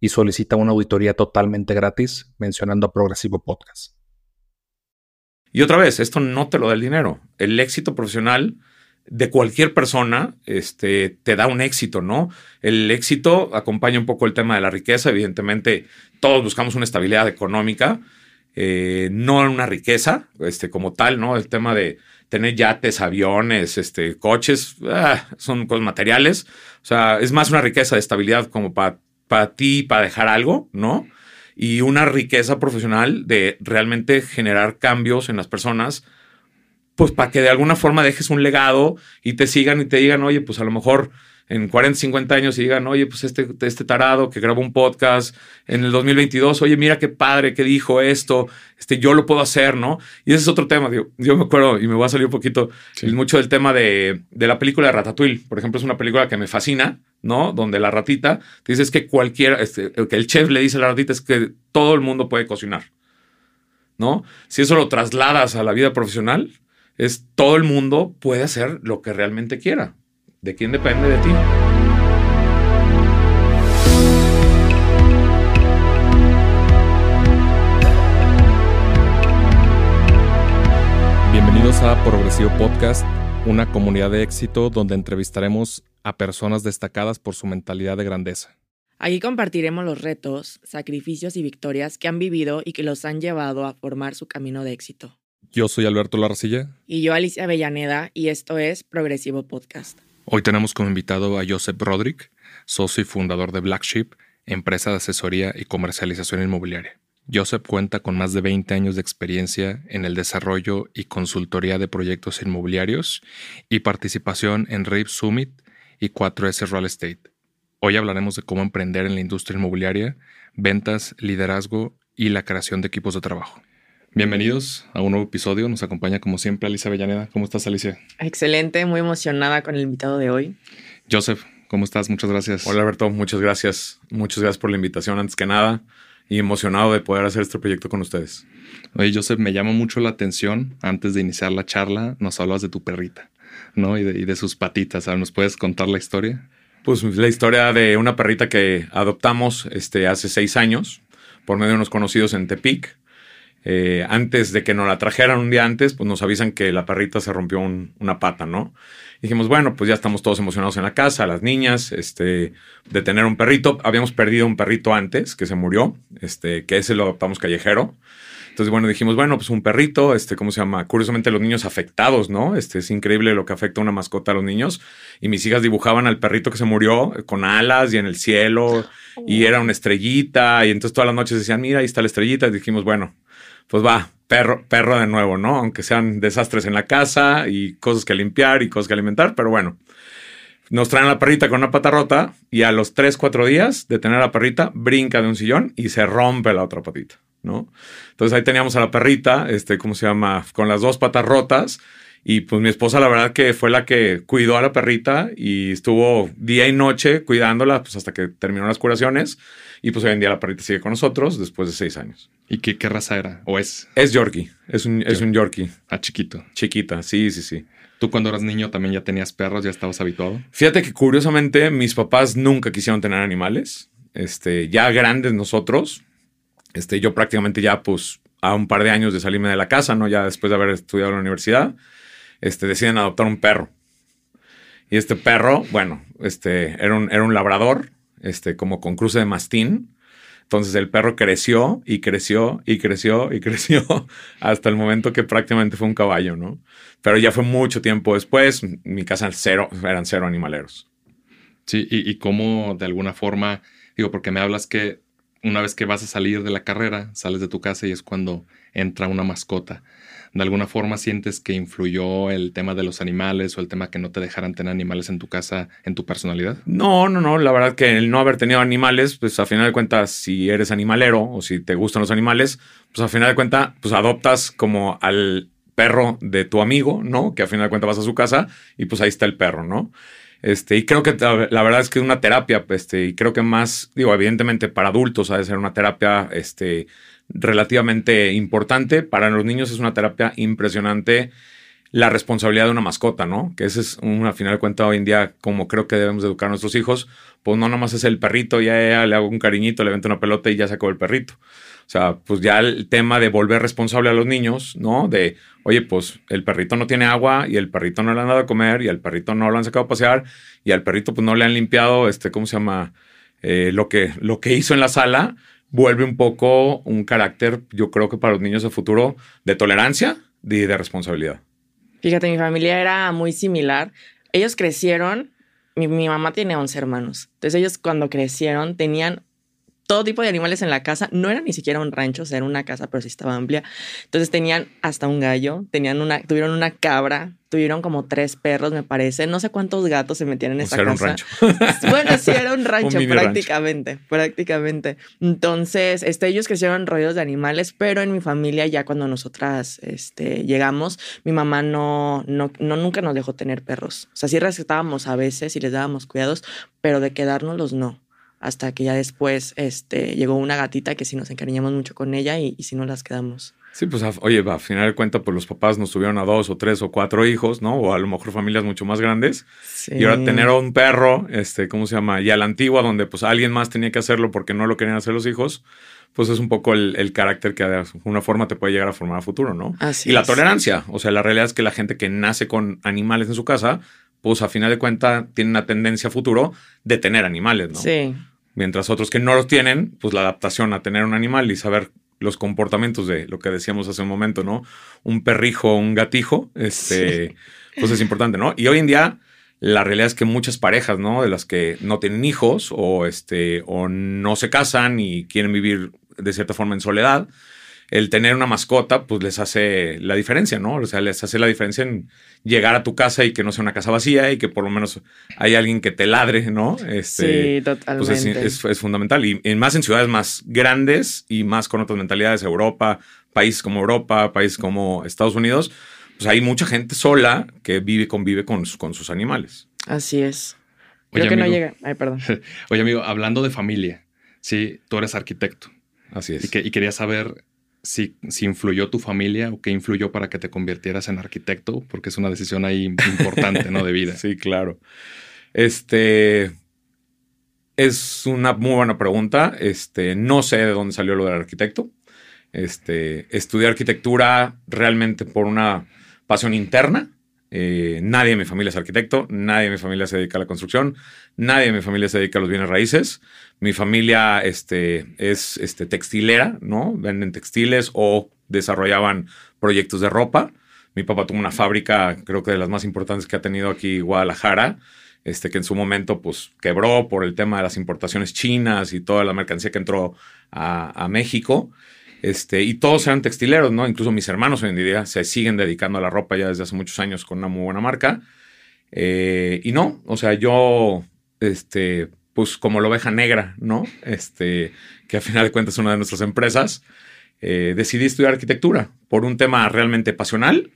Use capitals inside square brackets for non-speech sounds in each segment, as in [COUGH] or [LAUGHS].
y solicita una auditoría totalmente gratis mencionando a Progresivo Podcast. Y otra vez, esto no te lo da el dinero. El éxito profesional de cualquier persona este, te da un éxito, ¿no? El éxito acompaña un poco el tema de la riqueza. Evidentemente, todos buscamos una estabilidad económica, eh, no una riqueza este, como tal, ¿no? El tema de tener yates, aviones, este, coches, ah, son cosas materiales. O sea, es más una riqueza de estabilidad como para para ti, para dejar algo, ¿no? Y una riqueza profesional de realmente generar cambios en las personas, pues para que de alguna forma dejes un legado y te sigan y te digan, oye, pues a lo mejor en 40, 50 años y digan, oye, pues este, este tarado que grabó un podcast en el 2022, oye, mira qué padre que dijo esto, este, yo lo puedo hacer, ¿no? Y ese es otro tema, yo me acuerdo y me voy a salir un poquito mucho del tema de, de, la película de Ratatouille, por ejemplo, es una película que me fascina, ¿no? Donde la ratita te dice que cualquiera, este, que el chef le dice a la ratita es que todo el mundo puede cocinar, ¿no? Si eso lo trasladas a la vida profesional, es todo el mundo puede hacer lo que realmente quiera. ¿De quién depende de ti? Bienvenidos a Progresivo Podcast, una comunidad de éxito donde entrevistaremos a personas destacadas por su mentalidad de grandeza. Aquí compartiremos los retos, sacrificios y victorias que han vivido y que los han llevado a formar su camino de éxito. Yo soy Alberto Larcilla. Y yo Alicia Avellaneda y esto es Progresivo Podcast. Hoy tenemos como invitado a Joseph Roderick, socio y fundador de Black Sheep, empresa de asesoría y comercialización inmobiliaria. Joseph cuenta con más de 20 años de experiencia en el desarrollo y consultoría de proyectos inmobiliarios y participación en RAVE Summit y 4S Real Estate. Hoy hablaremos de cómo emprender en la industria inmobiliaria, ventas, liderazgo y la creación de equipos de trabajo. Bienvenidos a un nuevo episodio. Nos acompaña como siempre Alicia Avellaneda. ¿Cómo estás, Alicia? Excelente, muy emocionada con el invitado de hoy. Joseph, ¿cómo estás? Muchas gracias. Hola, Alberto. Muchas gracias. Muchas gracias por la invitación antes que nada y emocionado de poder hacer este proyecto con ustedes. Oye, Joseph, me llama mucho la atención. Antes de iniciar la charla, nos hablas de tu perrita, ¿no? Y de, sus patitas. ¿Nos puedes contar la historia? Pues la historia de una perrita que adoptamos este, hace seis años por medio de unos conocidos en Tepic eh, antes de que nos la trajeran un día antes, pues nos avisan que la perrita se rompió una pata, ¿no? dijimos, bueno, pues ya estamos todos emocionados en la casa, las niñas, este, de tener un perrito. Habíamos perdido un perrito antes que se murió, este, que ese lo adoptamos callejero. Entonces, bueno, dijimos, bueno, pues un perrito, este, ¿cómo se llama? Curiosamente, los niños afectados, ¿no? Este, es increíble lo que afecta a una mascota a los niños. Y mis hijas dibujaban al perrito que se murió con alas y en el cielo, y era una estrellita. Y entonces todas las noches decían, mira, ahí está la estrellita. Y dijimos, bueno, pues va, perro, perro de nuevo, ¿no? Aunque sean desastres en la casa y cosas que limpiar y cosas que alimentar, pero bueno. Nos traen la perrita con una pata rota y a los 3, 4 días de tener a la perrita, brinca de un sillón y se rompe la otra patita, ¿no? Entonces ahí teníamos a la perrita, este, ¿cómo se llama? Con las dos patas rotas. Y pues mi esposa, la verdad que fue la que cuidó a la perrita y estuvo día y noche cuidándola, pues hasta que terminó las curaciones. Y pues hoy en día la perrita sigue con nosotros después de seis años. ¿Y qué, qué raza era? ¿O es? Es Yorkie. Es un, es un Yorkie. Ah, chiquito. Chiquita, sí, sí, sí. ¿Tú cuando eras niño también ya tenías perros? ¿Ya estabas habituado? Fíjate que curiosamente mis papás nunca quisieron tener animales. Este, ya grandes nosotros. Este, yo prácticamente ya pues a un par de años de salirme de la casa, ¿no? Ya después de haber estudiado en la universidad, este, deciden adoptar un perro. Y este perro, bueno, este, era un, era un labrador este, como con cruce de mastín. Entonces el perro creció y creció y creció y creció [LAUGHS] hasta el momento que prácticamente fue un caballo, ¿no? Pero ya fue mucho tiempo después, mi casa cero, eran cero animaleros. Sí, y, y cómo de alguna forma, digo, porque me hablas que una vez que vas a salir de la carrera, sales de tu casa y es cuando entra una mascota. ¿De alguna forma sientes que influyó el tema de los animales o el tema que no te dejaran tener animales en tu casa en tu personalidad? No, no, no. La verdad que el no haber tenido animales, pues a final de cuentas, si eres animalero o si te gustan los animales, pues a final de cuentas, pues adoptas como al perro de tu amigo, ¿no? Que a final de cuentas vas a su casa y pues ahí está el perro, ¿no? Este, y creo que la verdad es que es una terapia, este, y creo que más, digo, evidentemente para adultos ha de ser una terapia, este, relativamente importante. Para los niños es una terapia impresionante la responsabilidad de una mascota, ¿no? Que ese es una final de cuentas hoy en día como creo que debemos educar a nuestros hijos, pues no nomás es el perrito, ya, le hago un cariñito, le vento una pelota y ya sacó el perrito. O sea, pues ya el tema de volver responsable a los niños, ¿no? De, oye, pues el perrito no tiene agua y el perrito no le han dado a comer y el perrito no lo han sacado a pasear y al perrito pues no le han limpiado, este, ¿cómo se llama? Eh, lo, que, lo que hizo en la sala, vuelve un poco un carácter, yo creo que para los niños de futuro, de tolerancia y de responsabilidad. Fíjate, mi familia era muy similar. Ellos crecieron, mi, mi mamá tiene 11 hermanos, entonces ellos cuando crecieron tenían todo tipo de animales en la casa. No era ni siquiera un rancho, o sea, era una casa, pero sí estaba amplia. Entonces tenían hasta un gallo, tenían una, tuvieron una cabra, tuvieron como tres perros, me parece. No sé cuántos gatos se metían en esa casa. Era un rancho. [LAUGHS] bueno, sí, era un rancho, prácticamente, prácticamente. Entonces, este, ellos crecieron rodeados de animales, pero en mi familia, ya cuando nosotras este, llegamos, mi mamá no, no, no nunca nos dejó tener perros. O sea, sí respetábamos a veces y les dábamos cuidados, pero de quedárnoslos no hasta que ya después este, llegó una gatita que sí nos encariñamos mucho con ella y, y sí nos las quedamos. Sí, pues oye, a final de cuentas, pues los papás nos tuvieron a dos o tres o cuatro hijos, ¿no? O a lo mejor familias mucho más grandes. Y ahora tener un perro, este, ¿cómo se llama? Y a la antigua, donde pues alguien más tenía que hacerlo porque no lo querían hacer los hijos, pues es un poco el, carácter que de una forma te puede llegar a formar a futuro, ¿no? Así y la tolerancia, o sea, la realidad es que la gente que nace con animales en su casa, pues a final de cuentas tiene una tendencia a futuro de tener animales, ¿no? Sí. Mientras otros que no los tienen, pues la adaptación a tener un animal y saber los comportamientos de lo que decíamos hace un momento, ¿no? Un perrijo, un gatijo, este, pues es importante, ¿no? Y hoy en día la realidad es que muchas parejas, ¿no? De las que no tienen hijos o este o no se casan y quieren vivir de cierta forma en soledad, el tener una mascota, pues les hace la diferencia, ¿no? O sea, les hace la diferencia en llegar a tu casa y que no sea una casa vacía y que por lo menos hay alguien que te ladre, ¿no? Este, sí, totalmente. Pues es, fundamental. Y, más en ciudades más grandes y más con otras mentalidades, Europa, países como Europa, países como Estados Unidos, pues hay mucha gente sola que vive y convive con, con sus animales. Así es. Creo que no llega. Ay, perdón. [LAUGHS] Oye, amigo, hablando de familia, sí, tú eres arquitecto. Así es. Y, que, y quería saber si, influyó tu familia o qué influyó para que te convirtieras en arquitecto, porque es una decisión ahí importante, ¿no? De vida. [LAUGHS] Sí, claro. Este es una muy buena pregunta. Este, no sé de dónde salió lo del arquitecto. Este, estudié arquitectura realmente por una pasión interna. Eh, nadie en mi familia es arquitecto, nadie en mi familia se dedica a la construcción, nadie en mi familia se dedica a los bienes raíces. Mi familia este, es este, textilera, ¿no? Venden textiles o desarrollaban proyectos de ropa. Mi papá tuvo una fábrica, creo que de las más importantes que ha tenido aquí Guadalajara, este, que en su momento pues, quebró por el tema de las importaciones chinas y toda la mercancía que entró a México. Este, y todos eran textileros, ¿no? Incluso mis hermanos hoy en día se siguen dedicando a la ropa ya desde hace muchos años con una muy buena marca. Eh, y no, o sea, yo, este, pues como la oveja negra, ¿no? Este, que a final de cuentas es una de nuestras empresas, eh, decidí estudiar arquitectura por un tema realmente pasional.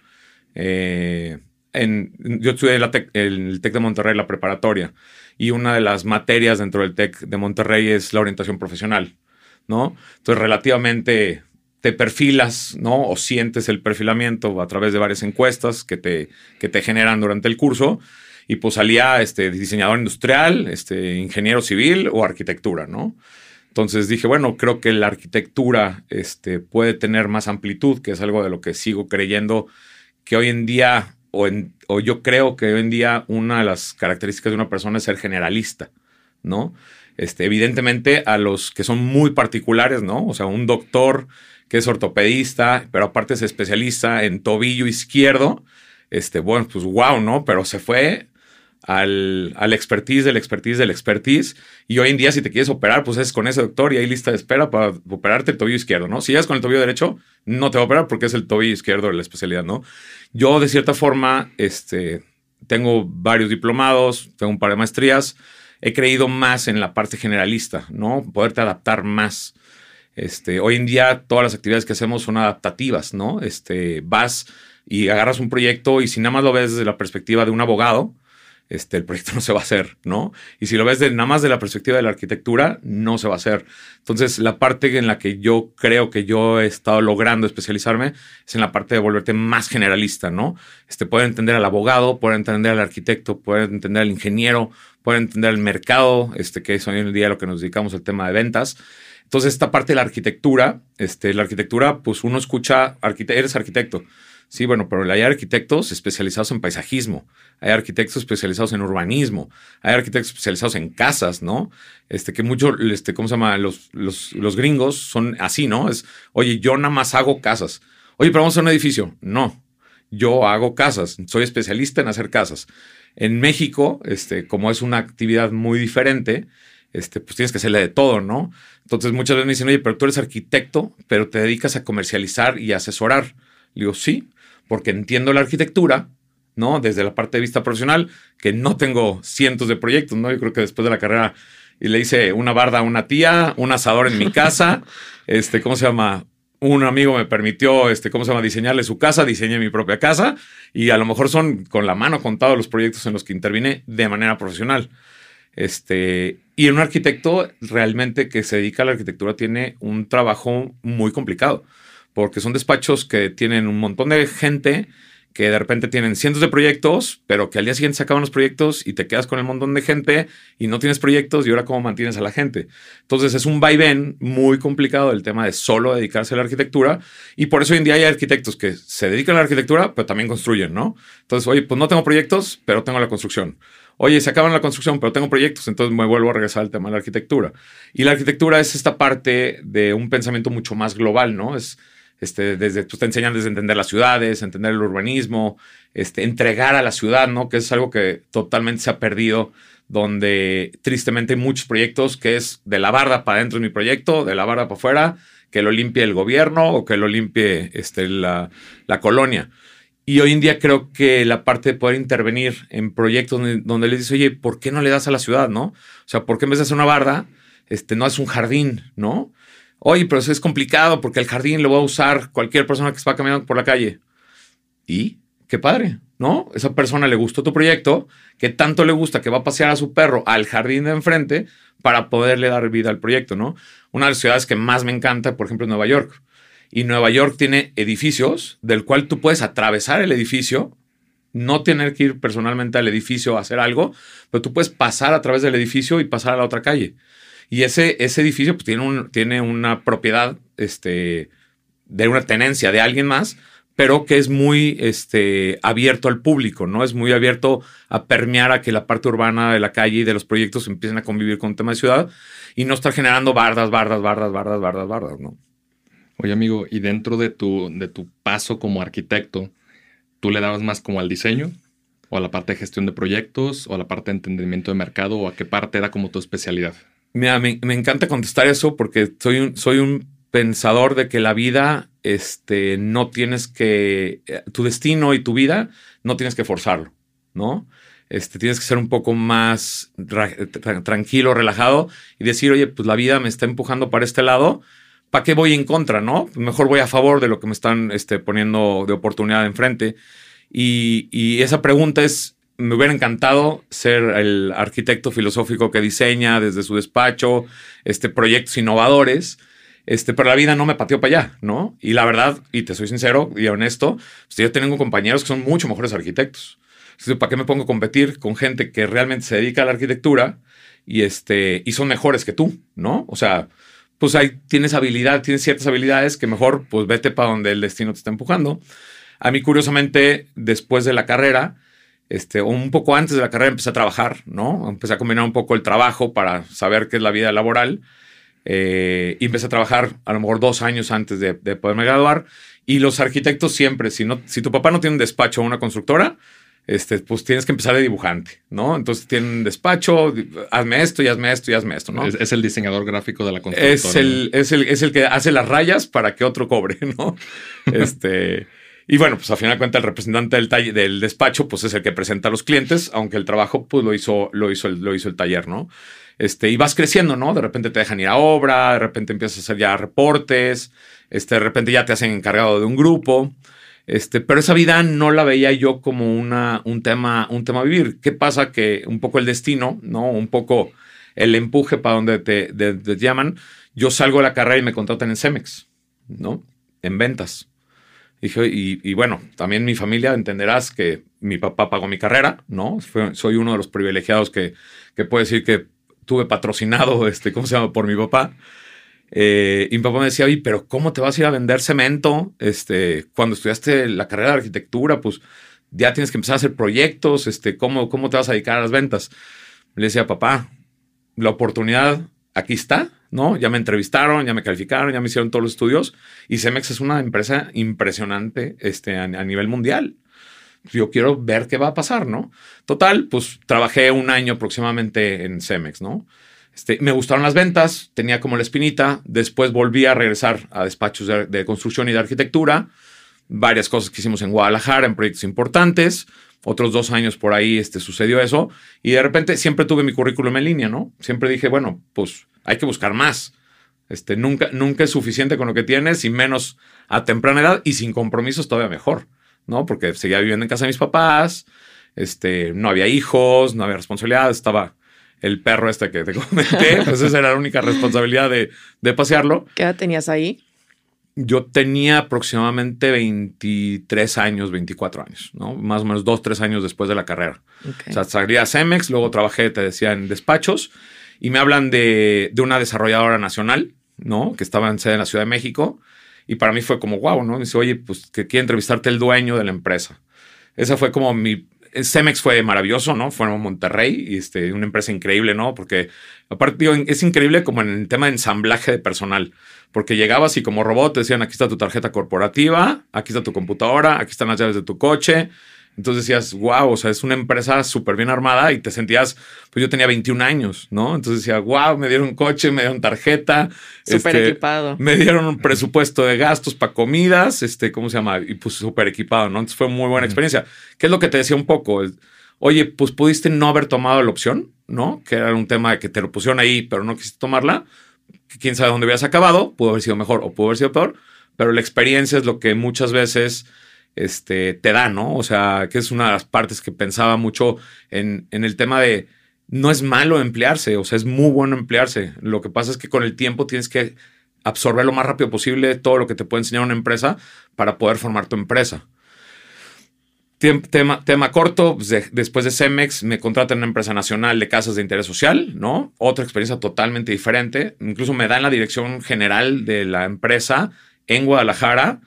Eh, en, yo estudié el TEC de Monterrey, la preparatoria, y una de las materias dentro del TEC de Monterrey es la orientación profesional. ¿No? Entonces, relativamente te perfilas, ¿no? O sientes el perfilamiento a través de varias encuestas que te, que te generan durante el curso. Y pues salía este, diseñador industrial, este, ingeniero civil o arquitectura, ¿no? Entonces dije, bueno, creo que la arquitectura este, puede tener más amplitud, que es algo de lo que sigo creyendo que hoy en día, o, o yo creo que hoy en día una de las características de una persona es ser generalista, ¿no? Este, evidentemente a los que son muy particulares, ¿no? O sea, un doctor que es ortopedista, pero aparte es especialista en tobillo izquierdo, este, bueno, pues wow, ¿no? Pero se fue al, al expertise del expertise del expertise. Y hoy en día, si te quieres operar, pues es con ese doctor y hay lista de espera para operarte el tobillo izquierdo, ¿no? Si llegas con el tobillo derecho, no te va a operar porque es el tobillo izquierdo de la especialidad, ¿no? Yo, de cierta forma, este, tengo varios diplomados, tengo un par de maestrías. He creído más en la parte generalista, ¿no? Poderte adaptar más. Este, hoy en día todas las actividades que hacemos son adaptativas, ¿no? Este, vas y agarras un proyecto y si nada más lo ves desde la perspectiva de un abogado, este, el proyecto [LAUGHS] no se va a hacer, ¿no? Y si lo ves de, nada más de la perspectiva de la arquitectura, no se va a hacer. Entonces, la parte en la que yo creo que yo he estado logrando especializarme es en la parte de volverte más generalista, ¿no? Este, poder entender al abogado, poder entender al arquitecto, poder entender al ingeniero, poder entender el mercado, este, que es hoy en día lo que nos dedicamos al tema de ventas. Entonces, esta parte de la arquitectura, este, la arquitectura, pues uno escucha, eres arquitecto Sí, bueno, pero hay arquitectos especializados en paisajismo, hay arquitectos especializados en urbanismo, hay arquitectos especializados en casas, ¿no? Este, que mucho, este, ¿cómo se llama? Los, los, los gringos son así, ¿no? Es, oye, yo nada más hago casas. Oye, pero vamos a un edificio. No, yo hago casas, soy especialista en hacer casas. En México, este, como es una actividad muy diferente, este, pues tienes que hacerle de todo, ¿no? Entonces muchas veces me dicen, oye, pero tú eres arquitecto, pero te dedicas a comercializar y asesorar. Le digo, sí, porque entiendo la arquitectura, ¿no? Desde la parte de vista profesional, que no tengo cientos de proyectos, ¿no? Yo creo que después de la carrera y le hice una barda a una tía, un asador en mi [LAUGHS] casa, este, ¿cómo se llama? Un amigo me permitió, este, ¿cómo se llama? Diseñarle su casa, diseñé mi propia casa y a lo mejor son con la mano contados los proyectos en los que intervine de manera profesional. Este, y un arquitecto realmente que se dedica a la arquitectura tiene un trabajo muy complicado porque son despachos que tienen un montón de gente que de repente tienen cientos de proyectos, pero que al día siguiente se acaban los proyectos y te quedas con el montón de gente y no tienes proyectos y ahora cómo mantienes a la gente. Entonces es un vaivén muy complicado el tema de solo dedicarse a la arquitectura y por eso hoy en día hay arquitectos que se dedican a la arquitectura, pero también construyen, ¿no? Entonces, oye, pues no tengo proyectos, pero tengo la construcción. Oye, se acaban la construcción, pero tengo proyectos, entonces me vuelvo a regresar al tema de la arquitectura. Y la arquitectura es esta parte de un pensamiento mucho más global, ¿no? Es este, desde, pues te enseñan desde entender las ciudades, entender el urbanismo, este, entregar a la ciudad, ¿no? Que es algo que totalmente se ha perdido, donde tristemente hay muchos proyectos que es de la barda para adentro de mi proyecto, de la barda para afuera, que lo limpie el gobierno o que lo limpie este, la, la colonia. Y hoy en día creo que la parte de poder intervenir en proyectos donde, donde les dice, oye, ¿por qué no le das a la ciudad, no? O sea, ¿por qué en vez de hacer una barda, este, no es un jardín, no? Oye, pero eso es complicado porque el jardín lo va a usar cualquier persona que va caminando por la calle. Y qué padre, ¿no? Esa persona le gustó tu proyecto, que tanto le gusta que va a pasear a su perro al jardín de enfrente para poderle dar vida al proyecto, ¿no? Una de las ciudades que más me encanta, por ejemplo, es Nueva York. Y Nueva York tiene edificios del cual tú puedes atravesar el edificio, no tener que ir personalmente al edificio a hacer algo, pero tú puedes pasar a través del edificio y pasar a la otra calle. Y ese, ese edificio pues, tiene, un, tiene una propiedad este, de una tenencia de alguien más, pero que es muy este, abierto al público, ¿no? Es muy abierto a permear a que la parte urbana de la calle y de los proyectos empiecen a convivir con el tema de ciudad y no estar generando bardas, bardas, bardas, bardas, bardas, bardas, ¿no? Oye, amigo, y dentro de tu, de tu paso como arquitecto, ¿tú le dabas más como al diseño? ¿O a la parte de gestión de proyectos? ¿O a la parte de entendimiento de mercado? ¿O a qué parte era como tu especialidad? Mira, me, encanta contestar eso porque soy un, soy un pensador de que la vida, este, no tienes que, eh, tu destino y tu vida, no tienes que forzarlo, ¿no? Este, tienes que ser un poco más tranquilo, relajado y decir, oye, pues la vida me está empujando para este lado, ¿para qué voy en contra, no? Mejor voy a favor de lo que me están este, poniendo de oportunidad enfrente. Y, y esa pregunta es, me hubiera encantado ser el arquitecto filosófico que diseña desde su despacho este, proyectos innovadores, este, pero la vida no me pateó para allá, ¿no? Y la verdad, y te soy sincero y honesto, pues yo tengo compañeros que son mucho mejores arquitectos. ¿Para qué me pongo a competir con gente que realmente se dedica a la arquitectura y, este, y son mejores que tú, ¿no? O sea, pues ahí tienes habilidad, tienes ciertas habilidades que mejor, pues vete para donde el destino te está empujando. A mí, curiosamente, después de la carrera, este, un poco antes de la carrera empecé a trabajar, ¿no? Empecé a combinar un poco el trabajo para saber qué es la vida laboral. Eh, y empecé a trabajar a lo mejor dos años antes de, poderme graduar. Y los arquitectos siempre, si, no, si tu papá no tiene un despacho o una constructora, este, pues tienes que empezar de dibujante, ¿no? Entonces tienen un despacho, hazme esto y hazme esto y hazme esto, ¿no? Es, el diseñador gráfico de la constructora. Es el, es, el, es el que hace las rayas para que otro cobre, [LAUGHS] ¿no? este... Y bueno, pues a final de cuentas el representante del, del despacho pues es el que presenta a los clientes, aunque el trabajo pues lo hizo, lo hizo, el, lo hizo el taller, ¿no? Este, y vas creciendo, ¿no? De repente te dejan ir a obra, de repente empiezas a hacer ya reportes, este, de repente ya te hacen encargado de un grupo. Este, pero esa vida no la veía yo como una, un, tema, un tema a vivir. ¿Qué pasa? Que un poco el destino, ¿no? Un poco el empuje para donde te, te llaman. Yo salgo de la carrera y me contratan en Cemex, ¿no? En ventas. Y, y, bueno, también mi familia entenderás que mi papá pagó mi carrera, ¿no? soy uno de los privilegiados que, que puede decir que tuve patrocinado, [LAUGHS] este, ¿cómo se llama? Por mi papá. Eh, y mi papá me decía, oye, pero ¿cómo te vas a ir a vender cemento? Este, cuando estudiaste la carrera de arquitectura, pues ya tienes que empezar a hacer proyectos, este, ¿cómo, cómo te vas a dedicar a las ventas? Le decía, papá, la oportunidad aquí está, ¿no? Ya me entrevistaron, ya me calificaron, ya me hicieron todos los estudios y Cemex es una empresa impresionante este, a, nivel mundial yo quiero ver qué va a pasar, ¿no? Total, pues trabajé un año aproximadamente en Cemex, ¿no? Este, me gustaron las ventas, tenía como la espinita, después volví a regresar a despachos de, construcción y de arquitectura, varias cosas que hicimos en Guadalajara, en proyectos importantes, otros dos años por ahí este, sucedió eso, y de repente siempre tuve mi currículum en línea, ¿no? Siempre dije, bueno, pues hay que buscar más. Este, nunca, nunca es suficiente con lo que tienes y menos a temprana edad y sin compromisos todavía mejor. ¿no? Porque seguía viviendo en casa de mis papás, este, no había hijos, no había responsabilidad, estaba el perro este que te [LAUGHS] comenté, pues esa era la única responsabilidad de, pasearlo. ¿Qué edad tenías ahí? Yo tenía aproximadamente 23 años, 24 años, ¿no? Más o menos dos, tres años después de la carrera. O sea, salí a Cemex, luego trabajé, te decía, en despachos y me hablan de, de una desarrolladora nacional, ¿no? Que estaba en sede en la Ciudad de México y para mí fue como, wow, ¿no? dice, oye, pues que quiere entrevistarte el dueño de la empresa. Esa fue como mi... Cemex fue maravilloso, ¿no? Fue en Monterrey, y este, una empresa increíble, ¿no? Porque aparte, digo, es increíble como en el tema de ensamblaje de personal, porque llegabas y como robot te decían, aquí está tu tarjeta corporativa, aquí está tu computadora, aquí están las llaves de tu coche, entonces decías, wow, o sea, es una empresa súper bien armada y te sentías, pues yo tenía 21 años, ¿no? Entonces decía, wow, me dieron coche, me dieron tarjeta. Súper este, equipado. Me dieron un presupuesto de gastos para comidas, este, ¿cómo se llama? Y pues súper equipado, ¿no? Entonces fue muy buena experiencia. ¿Qué es lo que te decía un poco? Oye, pues pudiste no haber tomado la opción, ¿no? Que era un tema que te lo pusieron ahí, pero no quisiste tomarla. Quién sabe dónde hubieras acabado, pudo haber sido mejor o pudo haber sido peor, pero la experiencia es lo que muchas veces este, te da, ¿no? O sea, que es una de las partes que pensaba mucho en, el tema de no es malo emplearse, o sea, es muy bueno emplearse. Lo que pasa es que con el tiempo tienes que absorber lo más rápido posible todo lo que te puede enseñar una empresa para poder formar tu empresa. Tema, tema corto, pues, después de Cemex me contratan en una empresa nacional de casas de interés social, ¿no? Otra experiencia totalmente diferente. Incluso me dan la dirección general de la empresa en Guadalajara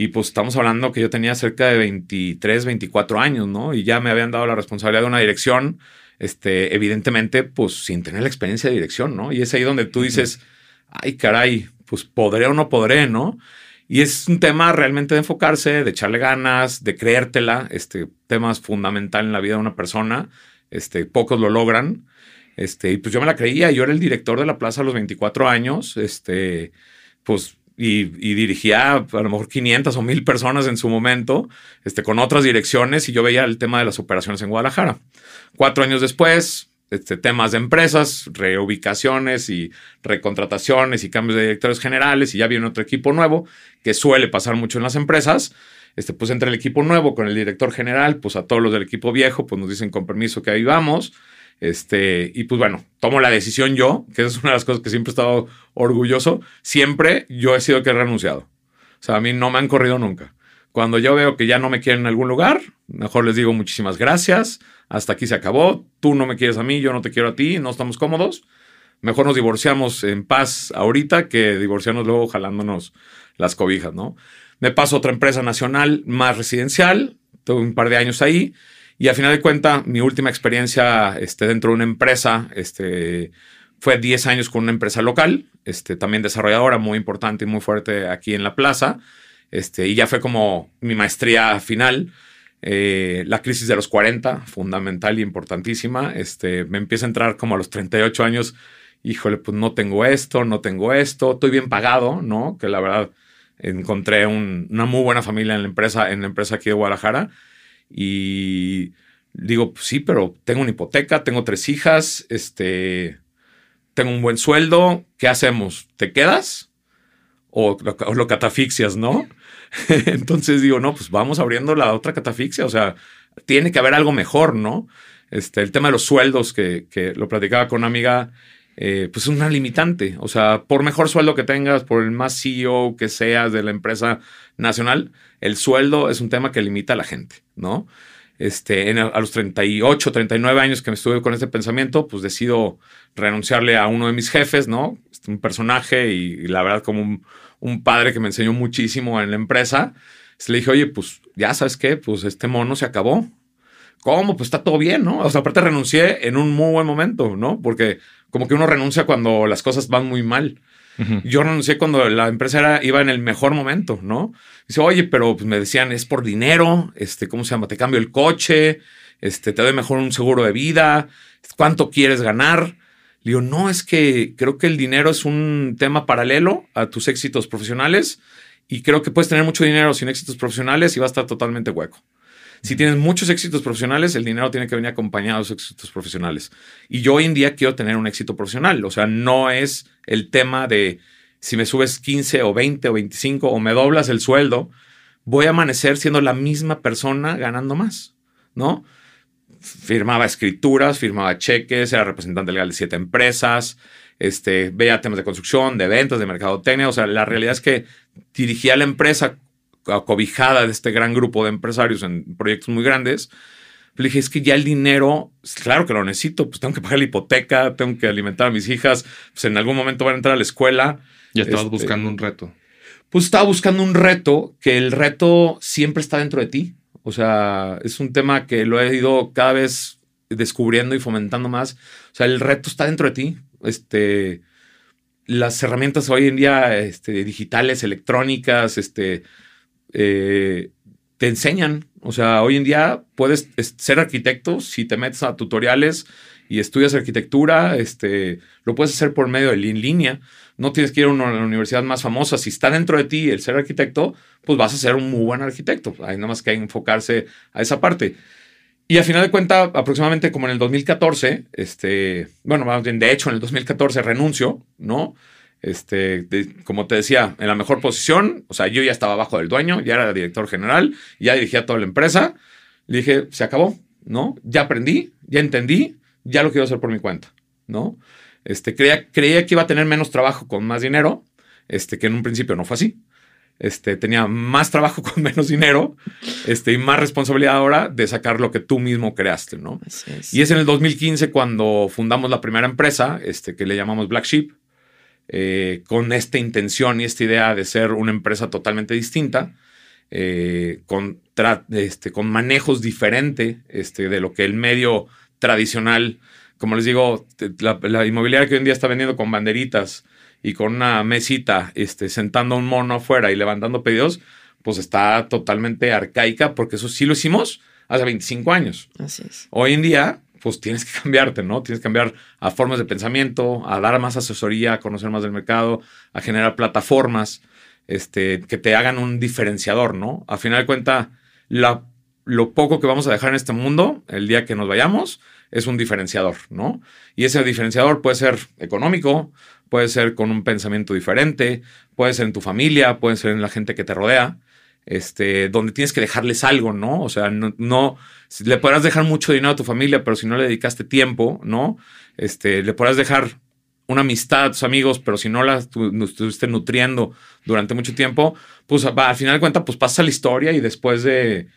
y pues estamos hablando que yo tenía cerca de 23, 24 años, ¿no? Y ya me habían dado la responsabilidad de una dirección, este, evidentemente, pues sin tener la experiencia de dirección, ¿no? Y es ahí donde tú dices, ay, caray, pues podré o no podré, ¿no? Y es un tema realmente de enfocarse, de echarle ganas, de creértela. Este tema es fundamental en la vida de una persona. Este, pocos lo logran. Este, y pues yo me la creía. Yo era el director de la plaza a los 24 años. Este, pues y, dirigía a lo mejor 500 o 1000 personas en su momento, este, con otras direcciones, y yo veía el tema de las operaciones en Guadalajara. Cuatro años después, este, temas de empresas, reubicaciones y recontrataciones y cambios de directores generales, y ya viene otro equipo nuevo, que suele pasar mucho en las empresas. Este, pues entre el equipo nuevo con el director general, pues a todos los del equipo viejo, pues nos dicen con permiso que ahí vamos. Este, y pues bueno, tomo la decisión yo, que es una de las cosas que siempre he estado orgulloso. Siempre yo he sido que he renunciado. O sea, a mí no me han corrido nunca. Cuando yo veo que ya no me quieren en algún lugar, mejor les digo muchísimas gracias, hasta aquí se acabó, tú no me quieres a mí, yo no te quiero a ti, no estamos cómodos. Mejor nos divorciamos en paz ahorita que divorciarnos luego jalándonos las cobijas, ¿no? Me paso a otra empresa nacional más residencial, tuve un par de años ahí y al final de cuentas, mi última experiencia este, dentro de una empresa este, fue 10 años con una empresa local, este, también desarrolladora, muy importante y muy fuerte aquí en la plaza. Este, y ya fue como mi maestría final. Eh, la crisis de los 40, fundamental y importantísima. Este, me empieza a entrar como a los 38 años. Híjole, pues no tengo esto, no tengo esto, estoy bien pagado, ¿no? Que la verdad encontré una muy buena familia en la empresa, en la empresa aquí de Guadalajara. Y digo, pues sí, pero tengo una hipoteca, tengo tres hijas, este, tengo un buen sueldo, ¿qué hacemos? ¿Te quedas? O, o lo catafixias, ¿no? [LAUGHS] Entonces digo, no, pues vamos abriendo la otra catafixia, o sea, tiene que haber algo mejor, ¿no? Este, el tema de los sueldos, que, que lo platicaba con una amiga, eh, pues es una limitante. O sea, por mejor sueldo que tengas, por el más CEO que seas de la empresa nacional, el sueldo es un tema que limita a la gente, ¿no? Este, a los 38, 39 años que me estuve con este pensamiento, pues decido renunciarle a uno de mis jefes, ¿no? Este, un personaje y, la verdad como un, un, padre que me enseñó muchísimo en la empresa. le dije, oye, pues ya sabes qué, pues este mono se acabó. ¿Cómo? Pues está todo bien, ¿no? O sea, aparte renuncié en un muy buen momento, ¿no? Porque como que uno renuncia cuando las cosas van muy mal. Yo renuncié cuando la empresa era, iba en el mejor momento, ¿no? Dice, oye, pero pues me decían, es por dinero, este, ¿cómo se llama? Te cambio el coche, este, te doy mejor un seguro de vida, ¿cuánto quieres ganar? Le digo, no, es que creo que el dinero es un tema paralelo a tus éxitos profesionales y creo que puedes tener mucho dinero sin éxitos profesionales y va a estar totalmente hueco. Si tienes muchos éxitos profesionales, el dinero tiene que venir acompañado de esos éxitos profesionales. Y yo hoy en día quiero tener un éxito profesional. O sea, no es el tema de si me subes 15 o 20 o 25 o me doblas el sueldo, voy a amanecer siendo la misma persona ganando más, ¿no? Firmaba escrituras, firmaba cheques, era representante legal de siete empresas, este, veía temas de construcción, de ventas, de mercadotecnia. O sea, la realidad es que dirigía la empresa acobijada de este gran grupo de empresarios en proyectos muy grandes. Le dije, es que ya el dinero, claro que lo necesito, pues tengo que pagar la hipoteca, tengo que alimentar a mis hijas, pues en algún momento van a entrar a la escuela. Ya estabas este, buscando un reto. Pues estaba buscando un reto, que el reto siempre está dentro de ti. O sea, es un tema que lo he ido cada vez descubriendo y fomentando más. O sea, el reto está dentro de ti. Este, las herramientas hoy en día este, digitales, electrónicas, este, eh, te enseñan. O sea, hoy en día puedes ser arquitecto si te metes a tutoriales y estudias arquitectura, este, lo puedes hacer por medio de en línea. No tienes que ir a una, universidad más famosa. Si está dentro de ti el ser arquitecto, pues vas a ser un muy buen arquitecto. Hay nada más que enfocarse a esa parte. Y a final de cuentas, aproximadamente como en el 2014, este, bueno, de hecho en el 2014 renuncio, ¿no? Este, como te decía, en la mejor posición, o sea, yo ya estaba abajo del dueño, ya era director general, ya dirigía toda la empresa. Le dije, se acabó, ¿no? Ya aprendí, ya entendí, ya lo quiero hacer por mi cuenta, ¿no? Este, creía, creía que iba a tener menos trabajo con más dinero, este, que en un principio no fue así. Este, tenía más trabajo [LAUGHS] con menos dinero este, y más responsabilidad ahora de sacar lo que tú mismo creaste, ¿no? Y es en el 2015 cuando fundamos la primera empresa, este, que le llamamos Black Sheep, eh, con esta intención y esta idea de ser una empresa totalmente distinta, eh, con, este, con manejos diferentes este, de lo que el medio tradicional, como les digo, la, inmobiliaria que hoy en día está vendiendo con banderitas y con una mesita, este, sentando a un mono afuera y levantando pedidos, pues está totalmente arcaica porque eso sí lo hicimos hace 25 años. Así es. Hoy en día pues tienes que [LAUGHS] cambiarte, ¿no? Tienes que cambiar a formas de pensamiento, a dar más asesoría, a conocer más del mercado, a generar plataformas este, que te hagan un diferenciador, ¿no? A final de cuentas, lo poco que vamos a dejar en este mundo el día que nos vayamos es un diferenciador, ¿no? Y ese diferenciador puede ser económico, puede ser con un pensamiento diferente, puede ser en tu familia, puede ser en la gente que te rodea este, donde tienes que dejarles algo, ¿no? O sea, no, le podrás dejar mucho dinero a tu familia, pero si no le dedicaste tiempo, ¿no? Este, le podrás dejar una amistad a tus amigos, pero si no la estuviste nutriendo durante mucho tiempo, pues al final de cuentas, pues pasa la historia y después de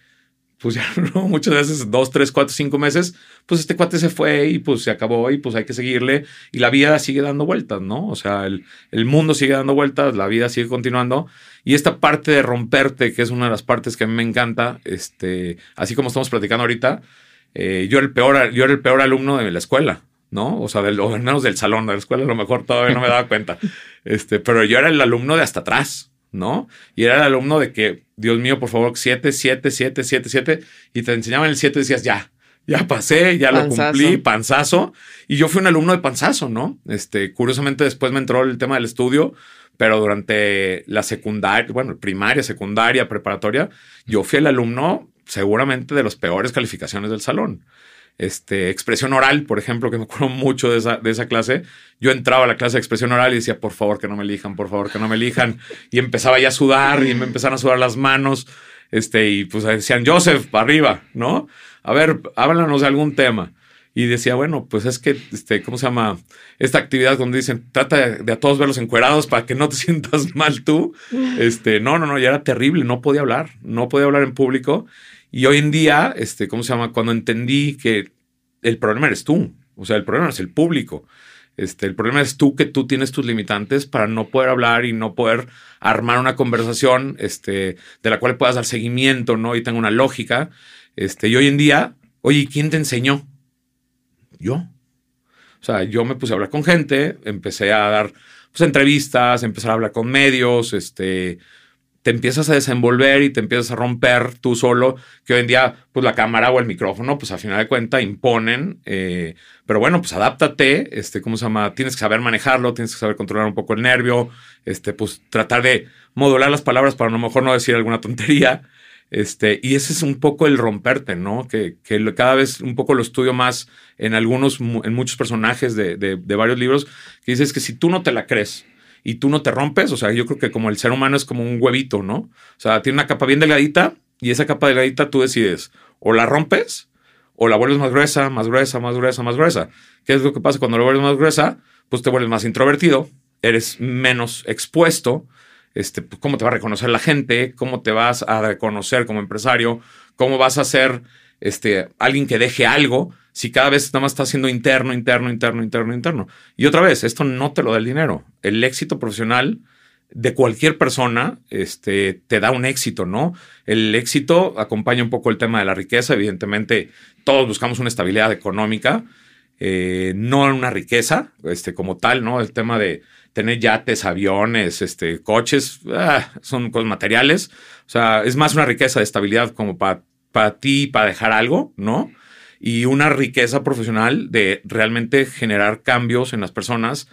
pues [LAUGHS] ya ¿no? muchas veces dos, tres, cuatro, cinco meses, pues este cuate se fue y pues se acabó y pues hay que seguirle y la vida sigue dando vueltas, ¿no? O sea, el, el, mundo sigue dando vueltas, la vida sigue continuando y esta parte de romperte, que es una de las partes que a mí me encanta, este, así como estamos platicando ahorita, eh, yo, era el peor, yo era el peor alumno de la escuela. ¿no? O sea, del, o al menos del salón de la escuela, a lo mejor todavía no me daba cuenta. [LAUGHS] Este, pero yo era el alumno de hasta atrás, ¿no? Y era el alumno de que, Dios mío, por favor, 7, 7, 7, 7, 7, y te enseñaban el 7 y decías, ya, ya pasé, ya lo cumplí, panzazo. Y yo fui un alumno de panzazo, ¿no? Este, curiosamente después me entró el tema del estudio, pero durante la secundaria, bueno, primaria, secundaria, preparatoria, yo fui el alumno seguramente de las peores calificaciones del salón. Este, expresión oral, por ejemplo, que me acuerdo mucho de esa, de esa clase. Yo entraba a la clase de expresión oral y decía, por favor, que no me elijan, por favor, que no me elijan. Y empezaba ya a sudar y me empezaron a sudar las manos. Este, y pues decían, Joseph, para arriba, ¿no? A ver, háblanos de algún tema. Y decía, bueno, pues es que, este, ¿cómo se llama? Esta actividad donde dicen, trata de, a todos verlos encuerados para que no te [LAUGHS] sientas mal tú. Este, no, no, no, ya era terrible, no podía hablar, no podía hablar en público. Y hoy en día, este, ¿cómo se llama? Cuando entendí que el problema eres tú, o sea, el problema es el público. Este, el problema es tú que tú tienes tus limitantes para no poder hablar y no poder armar una conversación este, de la cual puedas dar seguimiento, ¿no? Y tenga una lógica. Este, y hoy en día, oye, ¿quién te enseñó? Yo. O sea, yo me puse a hablar con gente, empecé a dar pues, entrevistas, empecé a hablar con medios, este, te empiezas a desenvolver y te empiezas a romper tú solo, que hoy en día, pues la cámara o el micrófono, pues a final de cuentas imponen, eh, pero bueno, pues adáptate, este, ¿cómo se llama? Tienes que saber manejarlo, tienes que saber controlar un poco el nervio, este, pues tratar de modular las palabras para a lo mejor no decir alguna tontería, este, y ese es un poco el romperte, ¿no? Que, que cada vez un poco lo estudio más en algunos, en muchos personajes de, de, de varios libros, que dices que si tú no te la crees, y tú no te rompes. O sea, yo creo que como el ser humano es como un huevito, ¿no? O sea, tiene una capa bien delgadita y esa capa delgadita tú decides o la rompes o la vuelves más gruesa, más gruesa, más gruesa, más gruesa. ¿Qué es lo que pasa cuando la vuelves más gruesa? Pues te vuelves más introvertido, eres menos expuesto. Este, pues, ¿Cómo te va a reconocer la gente? ¿Cómo te vas a reconocer como empresario? ¿Cómo vas a ser este, alguien que deje algo? Si cada vez nada más está haciendo interno, interno, interno, interno, interno. Y otra vez, esto no te lo da el dinero. El éxito profesional de cualquier persona este, te da un éxito, ¿no? El éxito acompaña un poco el tema de la riqueza. Evidentemente, todos buscamos una estabilidad económica, eh, no una riqueza este, como tal, ¿no? El tema de tener yates, aviones, este, coches, ah, son cosas materiales. O sea, es más una riqueza de estabilidad como para para ti, para dejar algo, ¿no? Y una riqueza profesional de realmente generar cambios en las personas,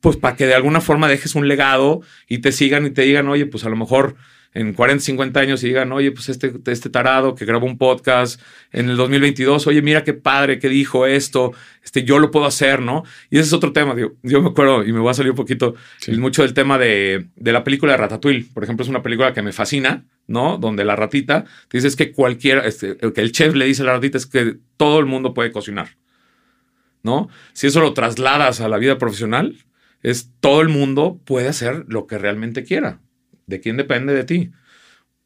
pues para que de alguna forma dejes un legado y te sigan y te digan, oye, pues a lo mejor en 40, 50 años y digan, oye, pues este, este tarado que grabó un podcast en el 2022, oye, mira qué padre que dijo esto, este, yo lo puedo hacer, ¿no? Y ese es otro tema, digo, yo me acuerdo y me voy a salir un poquito mucho del tema de, de, la película de Ratatouille, por ejemplo, es una película que me fascina, ¿no? Donde la ratita te dice que cualquiera, este, que el chef le dice a la ratita es que todo el mundo puede cocinar, ¿no? Si eso lo trasladas a la vida profesional, es todo el mundo puede hacer lo que realmente quiera. ¿De quién depende de ti?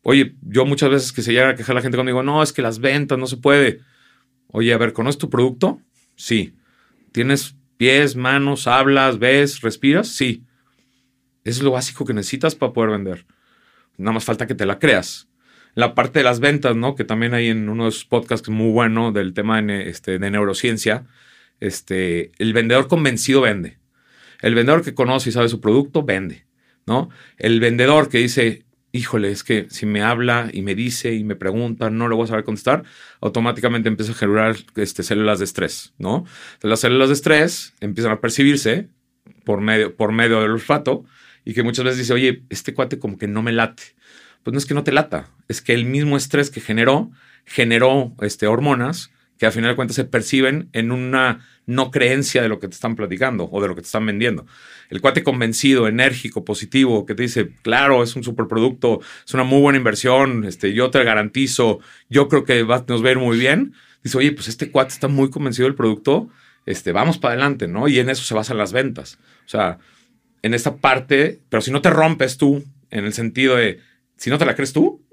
Oye, yo muchas veces que se llega a quejar la gente conmigo, no, es que las ventas no se puede. Oye, a ver, ¿conoces tu producto? Sí. ¿Tienes pies, manos, hablas, ves, respiras? Sí. Es lo básico que necesitas para poder vender. Nada más falta que te la creas. La parte de las ventas, ¿no? Que también hay en unos podcasts muy bueno del tema de, este, de neurociencia. Este, el vendedor convencido vende. El vendedor que conoce y sabe su producto, vende. ¿no? El vendedor que dice, híjole, es que si me habla y me dice y me pregunta, no le voy a saber contestar, automáticamente empieza a generar este, células de estrés, ¿no? las células de estrés empiezan a percibirse por medio, por medio del olfato y que muchas veces dice, oye, este cuate como que no me late. Pues no es que no te lata, es que el mismo estrés que generó, generó este, hormonas que a final de cuentas se perciben en una no creencia de lo que te están platicando o de lo que te están vendiendo. El cuate convencido, enérgico, positivo, que te dice, claro, es un superproducto, es una muy buena inversión, este, yo te garantizo, yo creo que va, nos va a ir muy bien. Dice, oye, pues este cuate está muy convencido del producto, este, vamos para adelante, ¿no? Y en eso se basan las ventas. O sea, en esta parte, pero si no te rompes tú, en el sentido de, si no te la crees tú,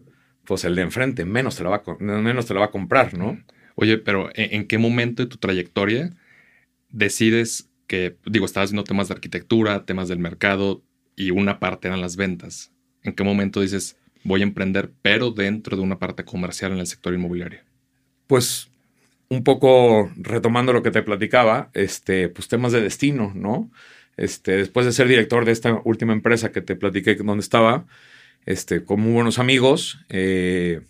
pues el de enfrente menos te la va a, menos te la va a comprar, ¿no? Oye, pero ¿en qué momento de tu trayectoria decides que, digo, estabas haciendo temas de arquitectura, temas del mercado y una parte eran las ventas? ¿En qué momento dices, voy a emprender, pero dentro de una parte comercial en el sector inmobiliario? Pues un poco retomando lo que te platicaba, este, pues temas de destino, ¿no? Este, después de ser director de esta última empresa que te platiqué donde estaba, este, con muy buenos amigos, eh,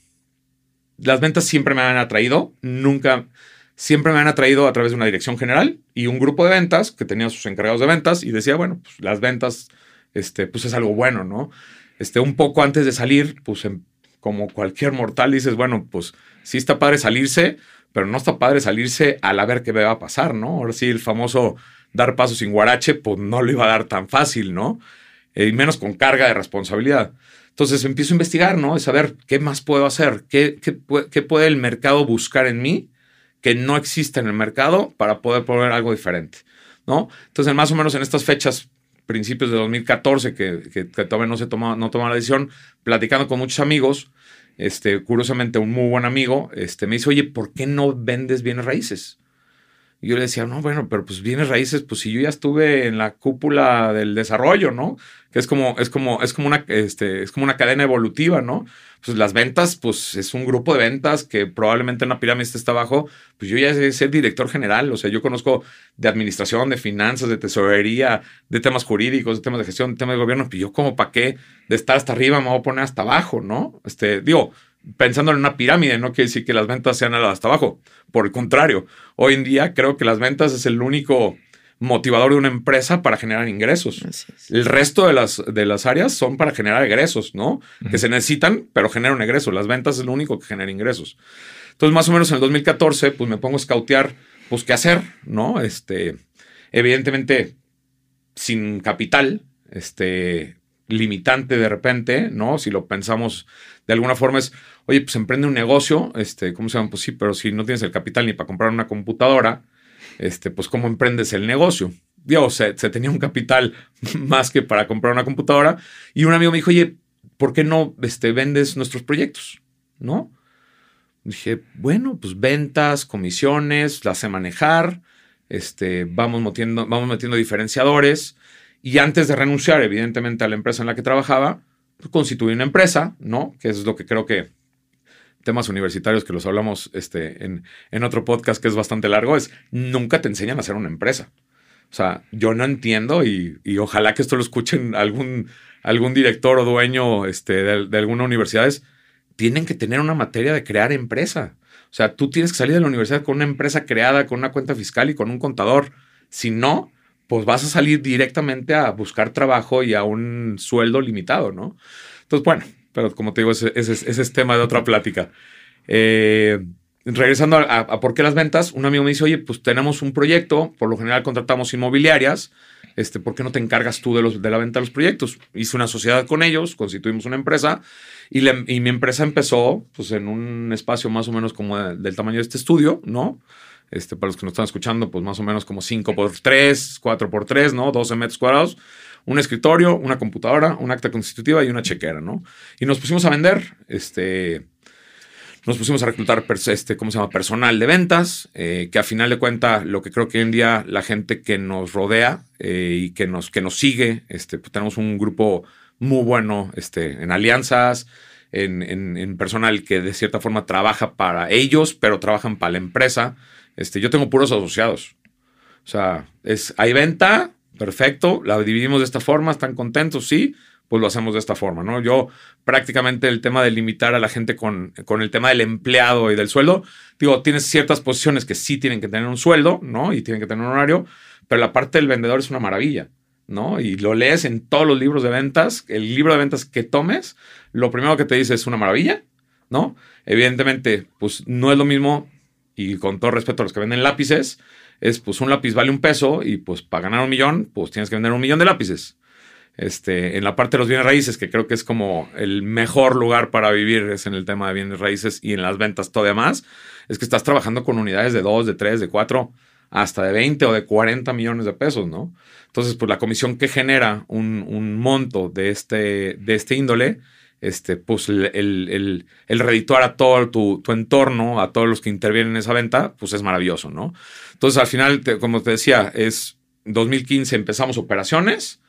las ventas siempre me han atraído, nunca, siempre me han atraído a través de una dirección general y un grupo de ventas que tenía sus encargados de ventas y decía, bueno, pues las ventas, este, pues es algo bueno, ¿no? Este, un poco antes de salir, pues em, como cualquier mortal dices, bueno, pues sí está padre salirse, pero no está padre salirse al a ver qué va a pasar, ¿no? Ahora sí, el famoso dar paso sin guarache, pues no lo iba a dar tan fácil, ¿no? Eh, y menos con carga de responsabilidad. Entonces empiezo a investigar, ¿no? Es saber qué más puedo hacer, qué, qué, qué puede el mercado buscar en mí que no existe en el mercado para poder poner algo diferente, ¿no? Entonces, más o menos en estas fechas, principios de 2014, que, que, todavía no se toma, no toma la decisión, platicando con muchos amigos, este, curiosamente un muy buen amigo, este, me dice, oye, ¿por qué no vendes bienes raíces? Y yo le decía, no, bueno, pero pues bienes raíces, pues si yo ya estuve en la cúpula del desarrollo, ¿no? Que es como, es como, es como una, este, es como una cadena evolutiva, ¿no? Pues las ventas, pues es un grupo de ventas que probablemente en la pirámide está abajo. Pues yo ya sé ser director general, o sea, yo conozco de administración, de finanzas, de tesorería, de temas jurídicos, de temas de gestión, de temas de gobierno. Pues yo como para qué de estar hasta arriba me voy a poner hasta abajo, ¿no? Este, digo, pensando en una pirámide, no quiere decir que las ventas sean hasta abajo. Por el contrario, hoy en día creo que las ventas es el único motivador de una empresa para generar ingresos. El resto de las, de las áreas son para generar egresos, ¿no? Que se necesitan, pero generan ingresos. Las ventas es lo único que genera ingresos. Entonces, más o menos en el 2014, pues me pongo a scoutear, pues qué hacer, ¿no? Este, evidentemente, sin capital, este, limitante de repente, ¿no? Si lo pensamos de alguna forma es, oye, pues emprende un negocio, este, ¿cómo se llama? Pues sí, pero si no tienes el capital ni para comprar una computadora, este, pues ¿cómo emprendes el negocio? Dios, se, se, tenía un capital [LAUGHS] más que para comprar una computadora y un amigo me dijo, oye, ¿por qué no este, vendes nuestros proyectos? ¿No? Dije, bueno, pues ventas, comisiones, las sé manejar, este, vamos, metiendo, vamos metiendo diferenciadores y antes de renunciar, evidentemente, a la empresa en la que trabajaba, pues, constituir una empresa, ¿no? Que es lo que creo que temas universitarios que los hablamos este, en, en otro podcast que es bastante largo, es nunca te enseñan a hacer una empresa. O sea, yo no entiendo y, y ojalá que esto lo escuchen algún, algún director o dueño este, de, de alguna universidad, tienen que tener una materia de crear empresa. O sea, tú tienes que salir de la universidad con una empresa creada, con una cuenta fiscal y con un contador. Si no, pues vas a salir directamente a buscar trabajo y a un sueldo limitado, ¿no? Entonces, bueno, pero como te digo, ese, es tema de otra plática. Eh, regresando a, por qué las ventas, un amigo me dice, oye, pues tenemos un proyecto, por lo general contratamos inmobiliarias, este, ¿por qué no te encargas tú de, los, de la venta de los proyectos? Hice una sociedad con ellos, constituimos una empresa y, mi empresa empezó pues, en un espacio más o menos como del tamaño de este estudio, ¿no? Este, para los que nos están escuchando, pues más o menos como 5 por 3, 4 por 3, ¿no? 12 metros cuadrados. Un escritorio, una computadora, un acta constitutiva y una chequera, ¿no? Y nos pusimos a vender, este, nos pusimos a reclutar, este, ¿cómo se llama? Personal de ventas, eh, que a final de cuentas, lo que creo que hoy en día la gente que nos rodea eh, y que nos, que nos sigue, este, pues tenemos un grupo muy bueno este, en alianzas, en, en, en, personal que de cierta forma trabaja para ellos, pero trabajan para la empresa. Este, yo tengo puros asociados. O sea, es, hay venta, perfecto, la dividimos de esta forma, están contentos, sí, pues lo hacemos de esta forma, ¿no? Yo prácticamente el tema de limitar a la gente con, con el tema del empleado y del sueldo, digo, tienes ciertas posiciones que sí tienen que tener un sueldo, ¿no? Y tienen que tener un horario, pero la parte del vendedor es una maravilla, ¿no? Y lo lees en todos los libros de ventas, el libro de ventas que tomes, lo primero que te dice es una maravilla, ¿no? Evidentemente, pues no es lo mismo y con todo respeto a los que venden lápices, es pues un lápiz vale un peso y pues para ganar un millón, pues tienes que vender un millón de lápices. Este, en la parte de los bienes raíces, que creo que es como el mejor lugar para vivir, es en el tema de bienes raíces y en las ventas todavía más, es que estás trabajando con unidades de 2, de 3, de 4, hasta de 20 o de 40 millones de pesos, ¿no? Entonces, pues la comisión que genera un, un monto de este, de este índole, este, pues el, el, el, redituar a todo tu, entorno, a todos los que intervienen en esa venta, pues es maravilloso, ¿no? Entonces, al final, como te decía, es 2015 empezamos operaciones,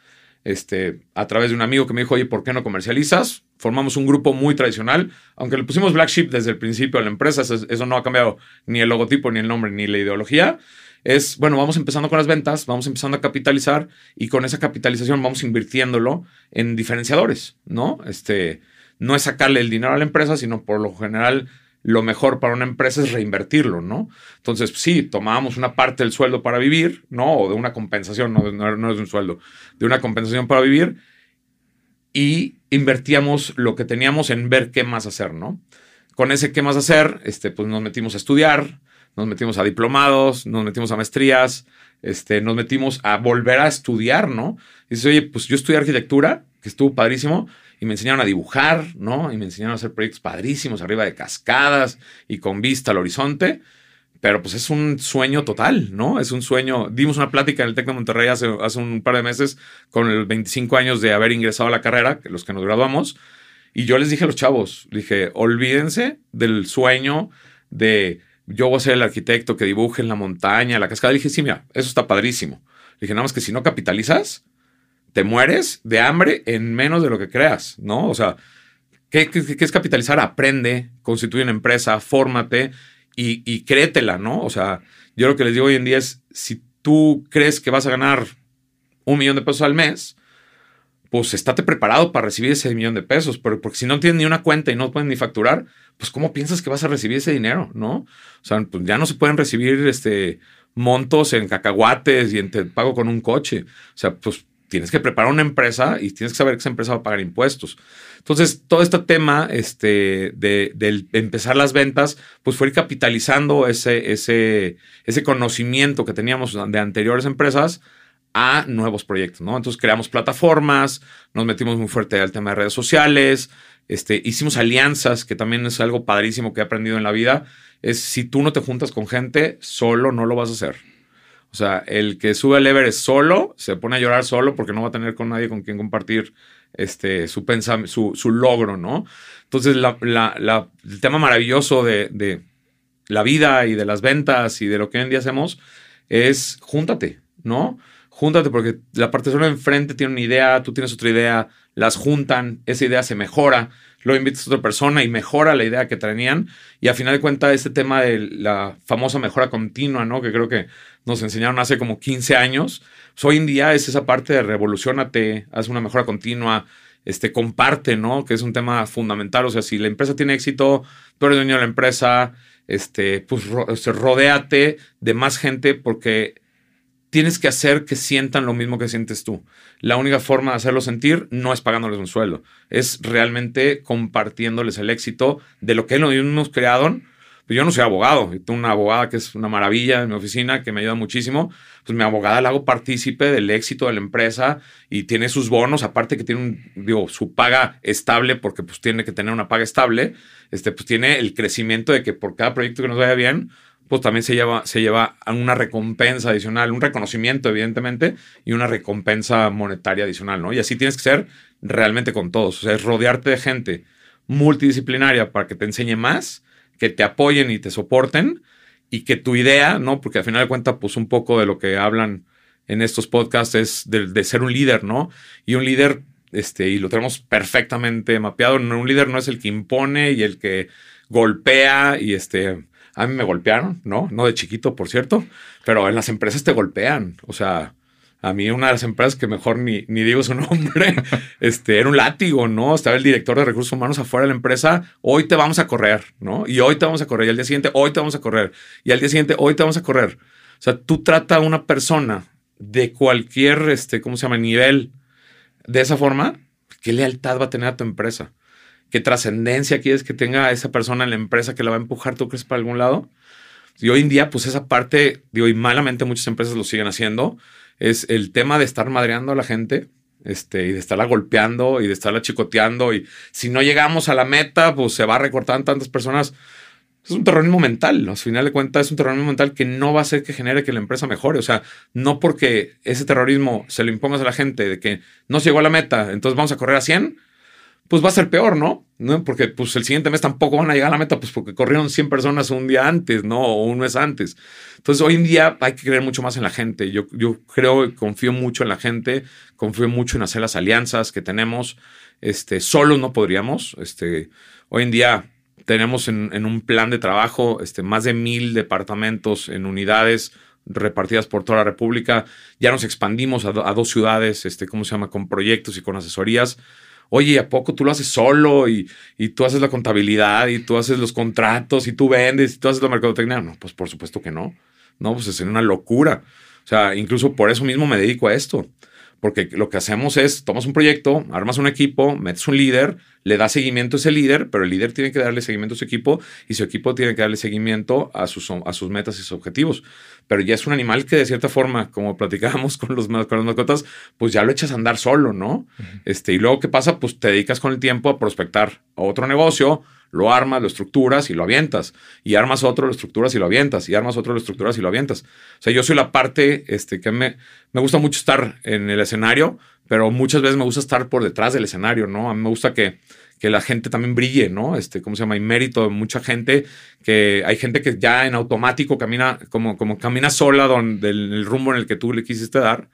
este, a través de un amigo que me dijo, oye, ¿por qué no comercializas? Formamos un grupo muy tradicional, aunque le pusimos Black Sheep desde el principio a la empresa, eso, no ha cambiado ni el logotipo, ni el nombre, ni la ideología. Es, bueno, vamos empezando con las ventas, vamos empezando a capitalizar y con esa capitalización vamos invirtiéndolo en diferenciadores, ¿no? Este, no es sacarle el dinero a la empresa, sino por lo general lo mejor para una empresa es reinvertirlo, ¿no? Entonces, sí, tomábamos una parte del sueldo para vivir, ¿no? O de una compensación, no, no, es un sueldo, de una compensación para vivir y invertíamos lo que teníamos en ver qué más hacer, ¿no? Con ese qué más hacer, este, pues nos metimos a estudiar, nos metimos a diplomados, nos metimos a maestrías, este, nos metimos a volver a estudiar, ¿no? Y dices, oye, pues yo estudié arquitectura, que estuvo padrísimo, y me enseñaron a dibujar, ¿no? Y me enseñaron a hacer proyectos padrísimos arriba de cascadas y con vista al horizonte. Pero pues es un sueño total, ¿no? Es un sueño. Dimos una plática en el TEC de Monterrey hace, hace un par de meses con el 25 años de haber ingresado a la carrera, los que nos graduamos. Y yo les dije a los chavos, dije, olvídense del sueño de yo voy a ser el arquitecto que dibuje en la montaña, la cascada. Le dije, sí, mira, eso está padrísimo. Le dije, nada más que si no capitalizas, te mueres de hambre en menos de lo que creas, ¿no? O sea, ¿qué, es capitalizar? Aprende, constituye una empresa, fórmate y, créetela, ¿no? O sea, yo lo que les digo hoy en día es, si tú crees que vas a ganar un millón de pesos al mes, pues estate preparado para recibir ese millón de pesos, pero porque si no tienes ni una cuenta y no pueden ni facturar, pues ¿cómo piensas que vas a recibir ese dinero? ¿No? O sea, pues ya no se pueden recibir este montos en cacahuates y en te pago con un coche. O sea, pues tienes que preparar una empresa y tienes que saber que esa empresa va a pagar impuestos. Entonces, todo este tema este, de, empezar las ventas, pues fue ir capitalizando ese, ese, ese conocimiento que teníamos de anteriores empresas a nuevos proyectos, ¿no? Entonces creamos plataformas, nos metimos muy fuerte al tema de redes sociales, este, hicimos alianzas, que también es algo padrísimo que he aprendido en la vida, es si tú no te juntas con gente, solo no lo vas a hacer. O sea, el que sube al Everest solo, se pone a llorar solo porque no va a tener con nadie con quien compartir este, su, su, su logro, ¿no? Entonces, el tema maravilloso de, de la vida y de las ventas y de lo que hoy en día hacemos es júntate, ¿no? Júntate porque la persona enfrente tiene una idea, tú tienes otra idea, las juntan, esa idea se mejora, luego invitas a otra persona y mejora la idea que tenían. Y a final de cuentas, este tema de la famosa mejora continua, ¿no? Que creo que nos enseñaron hace como 15 años. Pues hoy en día es esa parte de revolucionate, haz una mejora continua, este, comparte, ¿no? Que es un tema fundamental. O sea, si la empresa tiene éxito, tú eres dueño de la empresa, este, pues este, rodéate de más gente porque tienes que hacer que sientan lo mismo que sientes tú. La única forma de hacerlo sentir no es pagándoles un sueldo, es realmente compartiéndoles el éxito de lo que ellos nos crearon. Yo no soy abogado, tengo una abogada que es una maravilla en mi oficina, que me ayuda muchísimo. Pues mi abogada la hago partícipe del éxito de la empresa y tiene sus bonos, aparte que tiene un, digo, su paga estable, porque pues tiene que tener una paga estable, este, pues tiene el crecimiento de que por cada proyecto que nos vaya bien, pues también se lleva, se lleva una recompensa adicional, un reconocimiento, evidentemente, y una recompensa monetaria adicional, ¿no? Y así tienes que ser realmente con todos. O sea, es rodearte de gente multidisciplinaria para que te enseñe más, que te apoyen y te soporten, y que tu idea, ¿no? Porque al final de cuentas, pues un poco de lo que hablan en estos podcasts es de, de ser un líder, ¿no? Y un líder, este, y lo tenemos perfectamente mapeado, un líder no es el que impone y el que golpea y este a mí me golpearon, ¿no? No de chiquito, por cierto, pero en las empresas te golpean. O sea, a mí una de las empresas que mejor ni, ni digo su [LAUGHS] nombre, este, era un látigo, ¿no? Estaba el director de recursos humanos afuera de la empresa, hoy te vamos a correr, ¿no? Y hoy te vamos a correr, y al día siguiente, hoy te vamos a correr, y al día siguiente, hoy te vamos a correr. O sea, tú trata a una persona de cualquier, este, ¿cómo se llama?, nivel de esa forma, ¿qué lealtad va a tener a tu empresa? Qué trascendencia quieres que tenga esa persona en la empresa que la va a empujar, tú crees, para algún lado. Y hoy en día, pues esa parte, digo, y malamente muchas empresas lo siguen haciendo, es el tema de estar madreando a la gente, este, y de estarla golpeando y de estarla chicoteando. Y si no llegamos a la meta, pues se va a recortar tantas personas. Es un terrorismo mental. Al final de cuentas, es un terrorismo mental que no va a hacer que genere que la empresa mejore. O sea, no porque ese terrorismo se lo impongas a la gente de que no se llegó a la meta, entonces vamos a correr a 100 pues va a ser peor, ¿no? ¿no? Porque pues el siguiente mes tampoco van a llegar a la meta, pues porque corrieron 100 personas un día antes, ¿no? O un mes antes. Entonces hoy en día hay que creer mucho más en la gente. Yo, yo creo, confío mucho en la gente, confío mucho en hacer las alianzas que tenemos. Este, solos no podríamos. Este, hoy en día tenemos en, un plan de trabajo este, más de mil departamentos en unidades repartidas por toda la República. Ya nos expandimos a, dos ciudades, este, ¿cómo se llama? Con proyectos y con asesorías. Oye, ¿a poco tú lo haces solo y, y, tú haces la contabilidad y tú haces los contratos y tú vendes y tú haces la mercadotecnia? No, pues por supuesto que no. No, pues es una locura. O sea, incluso por eso mismo me dedico a esto. Porque lo que hacemos es, tomas un proyecto, armas un equipo, metes un líder, le das seguimiento a ese líder, pero el líder tiene que darle seguimiento a su equipo y su equipo tiene que darle seguimiento a sus, a sus metas y sus objetivos. Pero ya es un animal que de cierta forma, como platicábamos [LAUGHS] con los, con las mascotas, pues ya lo echas a andar solo, ¿no? este, y luego, ¿qué pasa? Pues te dedicas con el tiempo a prospectar a otro negocio, lo armas, lo estructuras y lo avientas. Y armas otro, lo estructuras y lo avientas. Y armas otro, lo estructuras y lo avientas. O sea, yo soy la parte este, que me, me gusta mucho estar en el escenario, pero muchas veces me gusta estar por detrás del escenario, ¿no? A mí me gusta que, que la gente también brille, ¿no? Este, ¿cómo se llama? Hay mérito de mucha gente, que hay gente que ya en automático camina, como, como camina sola donde el, rumbo en el que tú le quisiste dar.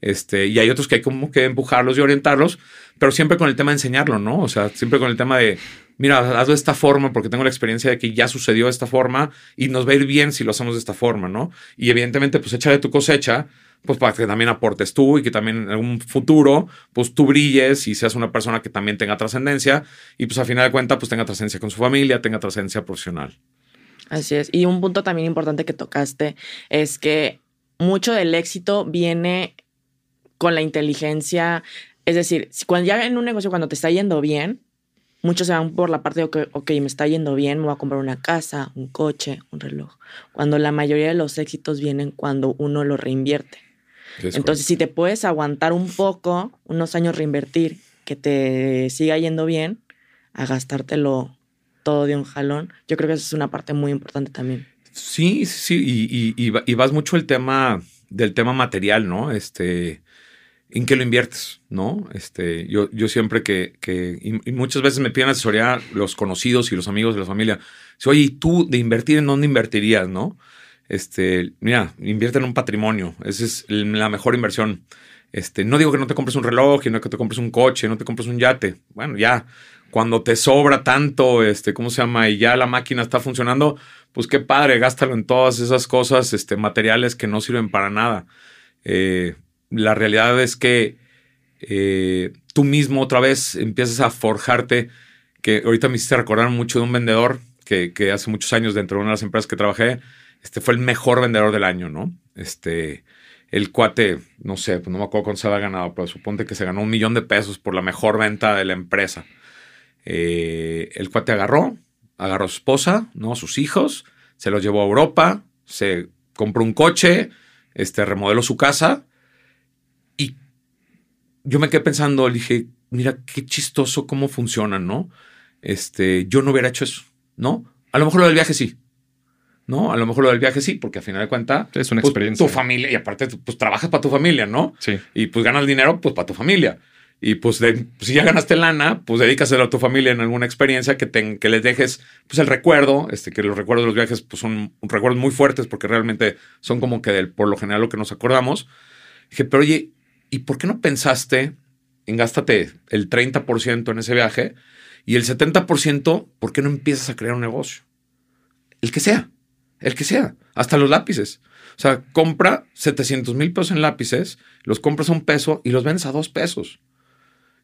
Este, y hay otros que hay como que empujarlos y orientarlos, pero siempre con el tema de enseñarlo, ¿no? O sea, siempre con el tema de, mira, hazlo de esta forma porque tengo la experiencia de que ya sucedió de esta forma y nos va a ir bien si lo hacemos de esta forma, ¿no? Y evidentemente, pues échale tu cosecha, pues para que también aportes tú y que también en algún futuro, pues tú brilles y seas una persona que también tenga trascendencia y pues a final de cuentas, pues tenga trascendencia con su familia, tenga trascendencia profesional. Así es. Y un punto también importante que tocaste es que mucho del éxito viene con la inteligencia. Es decir, cuando ya en un negocio, cuando te está yendo bien, Muchos se van por la parte de, que, ok, me está yendo bien, me voy a comprar una casa, un coche, un reloj. Cuando la mayoría de los éxitos vienen cuando uno lo reinvierte. Entonces, si te puedes aguantar un poco, unos años reinvertir, que te siga yendo bien, a gastártelo todo de un jalón, yo creo que eso es una parte muy importante también. Sí, sí, y, y, y vas mucho el tema del tema material, ¿no? Este, en qué lo inviertes, ¿no? Este, yo, yo siempre que, que y muchas veces me piden asesoría los conocidos y los amigos de la familia. Oye, ¿y tú de invertir en dónde invertirías, no? Este, mira, invierte en un patrimonio. Esa es la mejor inversión. Este, no digo que no te compres un reloj, no que te compres un coche, no te compres un yate. Bueno, ya, cuando te sobra tanto, este, ¿cómo se llama? Y ya la máquina está funcionando, pues qué padre, gástalo en todas esas cosas, este, materiales que no sirven para nada. Eh, la realidad es que eh, tú mismo otra vez empiezas a forjarte, que ahorita me hiciste recordar mucho de un vendedor que, hace muchos años dentro de una de las empresas que trabajé, este fue el mejor vendedor del año, ¿no? Este, el cuate, no sé, no me acuerdo cuánto se había ganado, pero suponte que se ganó un millón de pesos por la mejor venta de la empresa. Eh, el cuate agarró, agarró a su esposa, ¿no? Sus hijos, se los llevó a Europa, se compró un coche, este, remodeló su casa yo me quedé pensando, le dije, mira qué chistoso cómo funciona, ¿no? Este, yo no hubiera hecho eso, ¿no? A lo mejor lo del viaje sí, ¿no? A lo mejor lo del viaje sí, porque al final de cuentas es una pues, experiencia. Tu familia, y aparte, pues trabajas para tu familia, ¿no? Sí. Y pues ganas dinero, pues para tu familia. Y pues si ya ganaste lana, pues dedícaselo a tu familia en alguna experiencia que, te, que les dejes pues el recuerdo, este, que los recuerdos de los viajes pues son recuerdos muy fuertes porque realmente son como que del, por lo general lo que nos acordamos. Dije, pero oye, ¿y por qué no pensaste en gástate el 30% en ese viaje y el 70%, ¿por qué no empiezas a crear un negocio? El que sea, el que sea, hasta los lápices. O sea, compra 700 mil pesos en lápices, los compras a un peso y los vendes a dos pesos.